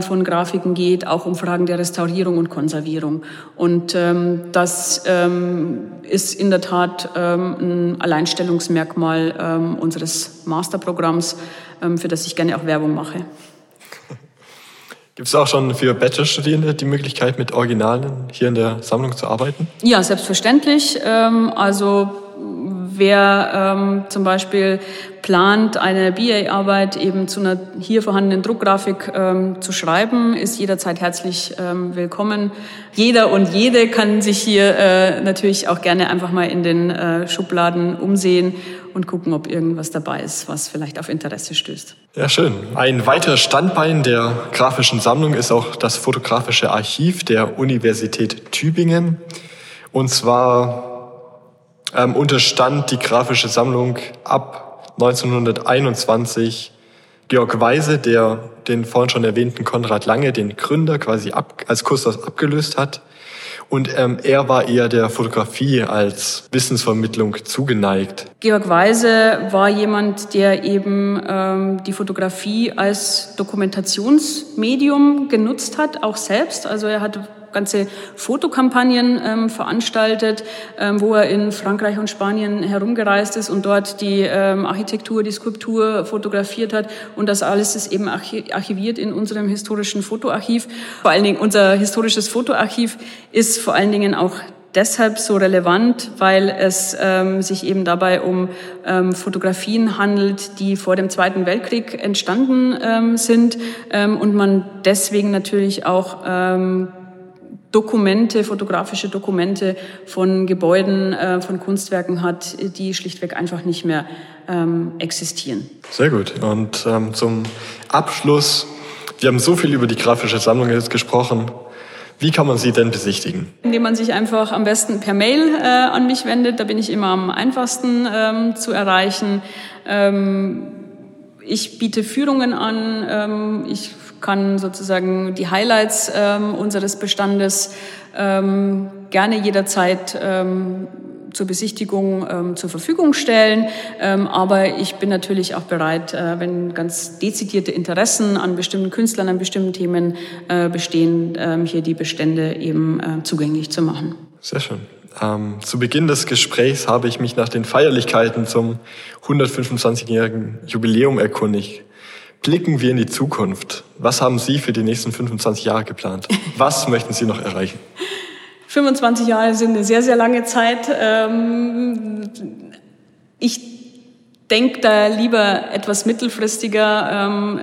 von Grafiken geht, auch um Fragen der Restaurierung und Konservierung. Und das ist in der Tat ähm, ein Alleinstellungsmerkmal ähm, unseres Masterprogramms, ähm, für das ich gerne auch Werbung mache. Gibt es auch schon für Bachelorstudierende die Möglichkeit, mit Originalen hier in der Sammlung zu arbeiten? Ja, selbstverständlich. Ähm, also wer ähm, zum Beispiel plant, eine BA-Arbeit eben zu einer hier vorhandenen Druckgrafik ähm, zu schreiben, ist jederzeit herzlich willkommen. Jeder und jede kann sich hier äh, natürlich auch gerne einfach mal in den äh, Schubladen umsehen und gucken, ob irgendwas dabei ist, was vielleicht auf Interesse stößt. Ja, schön. Ein weiteres Standbein der grafischen Sammlung ist auch das fotografische Archiv der Universität Tübingen. Und zwar ähm, unterstand die grafische Sammlung ab 1921 Georg Weise, der den vorhin schon erwähnten Konrad Lange, den Gründer, quasi ab, als Kustos abgelöst hat. Und ähm, er war eher der Fotografie als Wissensvermittlung zugeneigt. Georg Weise war jemand, der eben ähm, die Fotografie als Dokumentationsmedium genutzt hat, auch selbst. Also er hat ganze Fotokampagnen ähm, veranstaltet, ähm, wo er in Frankreich und Spanien herumgereist ist und dort die ähm, Architektur, die Skulptur fotografiert hat. Und das alles ist eben archiviert in unserem historischen Fotoarchiv. Vor allen Dingen unser historisches Fotoarchiv ist vor allen Dingen auch deshalb so relevant, weil es ähm, sich eben dabei um ähm, Fotografien handelt, die vor dem Zweiten Weltkrieg entstanden ähm, sind ähm, und man deswegen natürlich auch ähm, Dokumente, fotografische Dokumente von Gebäuden, äh, von Kunstwerken hat, die schlichtweg einfach nicht mehr ähm, existieren. Sehr gut. Und ähm, zum Abschluss, wir haben so viel über die grafische Sammlung jetzt gesprochen. Wie kann man sie denn besichtigen? Indem man sich einfach am besten per Mail äh, an mich wendet. Da bin ich immer am einfachsten ähm, zu erreichen. Ähm, ich biete Führungen an. Ähm, ich kann sozusagen die Highlights ähm, unseres Bestandes ähm, gerne jederzeit ähm, zur Besichtigung ähm, zur Verfügung stellen. Ähm, aber ich bin natürlich auch bereit, äh, wenn ganz dezidierte Interessen an bestimmten Künstlern, an bestimmten Themen äh, bestehen, ähm, hier die Bestände eben äh, zugänglich zu machen. Sehr schön. Ähm, zu Beginn des Gesprächs habe ich mich nach den Feierlichkeiten zum 125-jährigen Jubiläum erkundigt. Blicken wir in die Zukunft. Was haben Sie für die nächsten 25 Jahre geplant? <laughs> Was möchten Sie noch erreichen? 25 Jahre sind eine sehr, sehr lange Zeit. Ähm, ich denke da lieber etwas mittelfristiger. Ähm,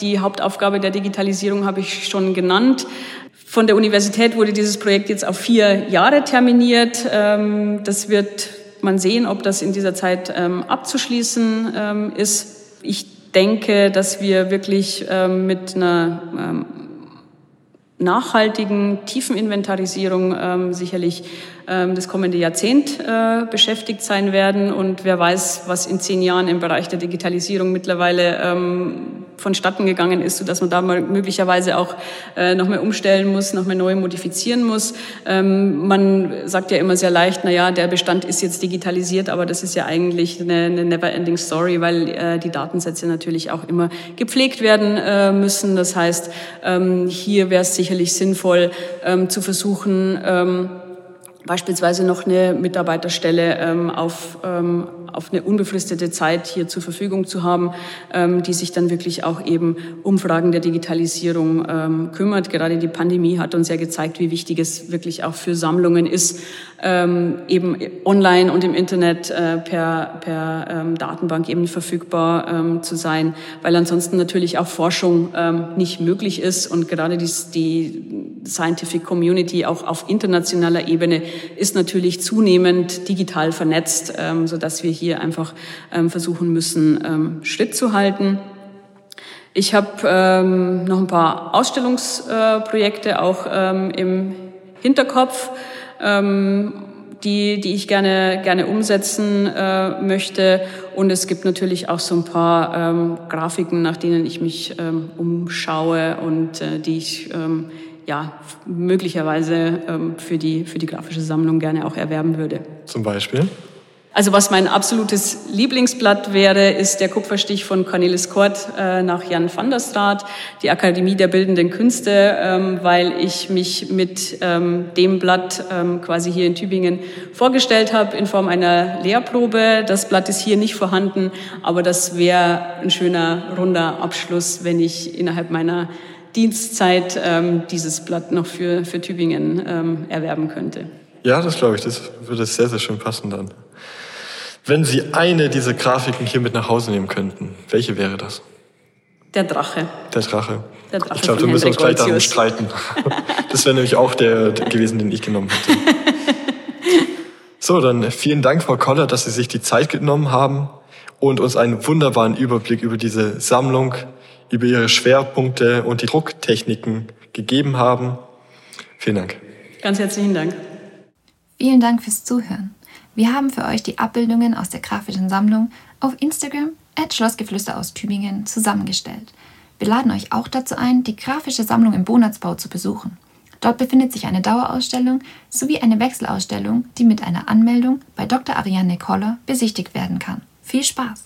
die Hauptaufgabe der Digitalisierung habe ich schon genannt. Von der Universität wurde dieses Projekt jetzt auf vier Jahre terminiert. Ähm, das wird man sehen, ob das in dieser Zeit abzuschließen ist. Ich denke, dass wir wirklich ähm, mit einer ähm, nachhaltigen, tiefen Inventarisierung ähm, sicherlich das kommende Jahrzehnt äh, beschäftigt sein werden. Und wer weiß, was in zehn Jahren im Bereich der Digitalisierung mittlerweile ähm, vonstatten gegangen ist, sodass man da mal möglicherweise auch äh, noch mehr umstellen muss, noch mehr neu modifizieren muss. Ähm, man sagt ja immer sehr leicht, na ja, der Bestand ist jetzt digitalisiert, aber das ist ja eigentlich eine, never-ending Story, weil äh, die Datensätze natürlich auch immer gepflegt werden äh, müssen. Das heißt, ähm, hier wäre es sicherlich sinnvoll ähm, zu versuchen, ähm, beispielsweise noch eine Mitarbeiterstelle ähm, auf ähm, auf eine unbefristete Zeit hier zur Verfügung zu haben, ähm, die sich dann wirklich auch eben um Fragen der Digitalisierung ähm, kümmert. Gerade die Pandemie hat uns ja gezeigt, wie wichtig es wirklich auch für Sammlungen ist, ähm, eben online und im Internet äh, per, per ähm, Datenbank eben verfügbar ähm, zu sein, weil ansonsten natürlich auch Forschung ähm, nicht möglich ist und gerade die, die Scientific Community auch auf internationaler Ebene ist natürlich zunehmend digital vernetzt, ähm, so dass wir hier einfach ähm, versuchen müssen, ähm, Schritt zu halten. Ich habe ähm, noch ein paar Ausstellungsprojekte äh, auch ähm, im Hinterkopf, ähm, die, die ich gerne, gerne umsetzen äh, möchte. Und es gibt natürlich auch so ein paar ähm, Grafiken, nach denen ich mich ähm, umschaue und äh, die ich ähm, ja, möglicherweise ähm, für, die, für die grafische Sammlung gerne auch erwerben würde. Zum Beispiel? Also was mein absolutes Lieblingsblatt wäre, ist der Kupferstich von Cornelis Kort äh, nach Jan van der Straat, die Akademie der Bildenden Künste, ähm, weil ich mich mit ähm, dem Blatt ähm, quasi hier in Tübingen vorgestellt habe in Form einer Lehrprobe. Das Blatt ist hier nicht vorhanden, aber das wäre ein schöner runder Abschluss, wenn ich innerhalb meiner Dienstzeit ähm, dieses Blatt noch für, für Tübingen ähm, erwerben könnte. Ja, das glaube ich, das würde sehr, sehr schön passen dann. Wenn Sie eine dieser Grafiken hier mit nach Hause nehmen könnten, welche wäre das? Der Drache. Der Drache. Der Drache ich glaube, wir müssen uns gleich darum streiten. <laughs> Das wäre nämlich auch der, der gewesen, den ich genommen hätte. <laughs> So, dann vielen Dank, Frau Koller, dass Sie sich die Zeit genommen haben und uns einen wunderbaren Überblick über diese Sammlung, über Ihre Schwerpunkte und die Drucktechniken gegeben haben. Vielen Dank. Ganz herzlichen Dank. Vielen Dank fürs Zuhören. Wir haben für euch die Abbildungen aus der grafischen Sammlung auf Instagram at Schlossgeflüster aus Tübingen zusammengestellt. Wir laden euch auch dazu ein, die grafische Sammlung im Bonatzbau zu besuchen. Dort befindet sich eine Dauerausstellung sowie eine Wechselausstellung, die mit einer Anmeldung bei Dr. Ariane Koller besichtigt werden kann. Viel Spaß!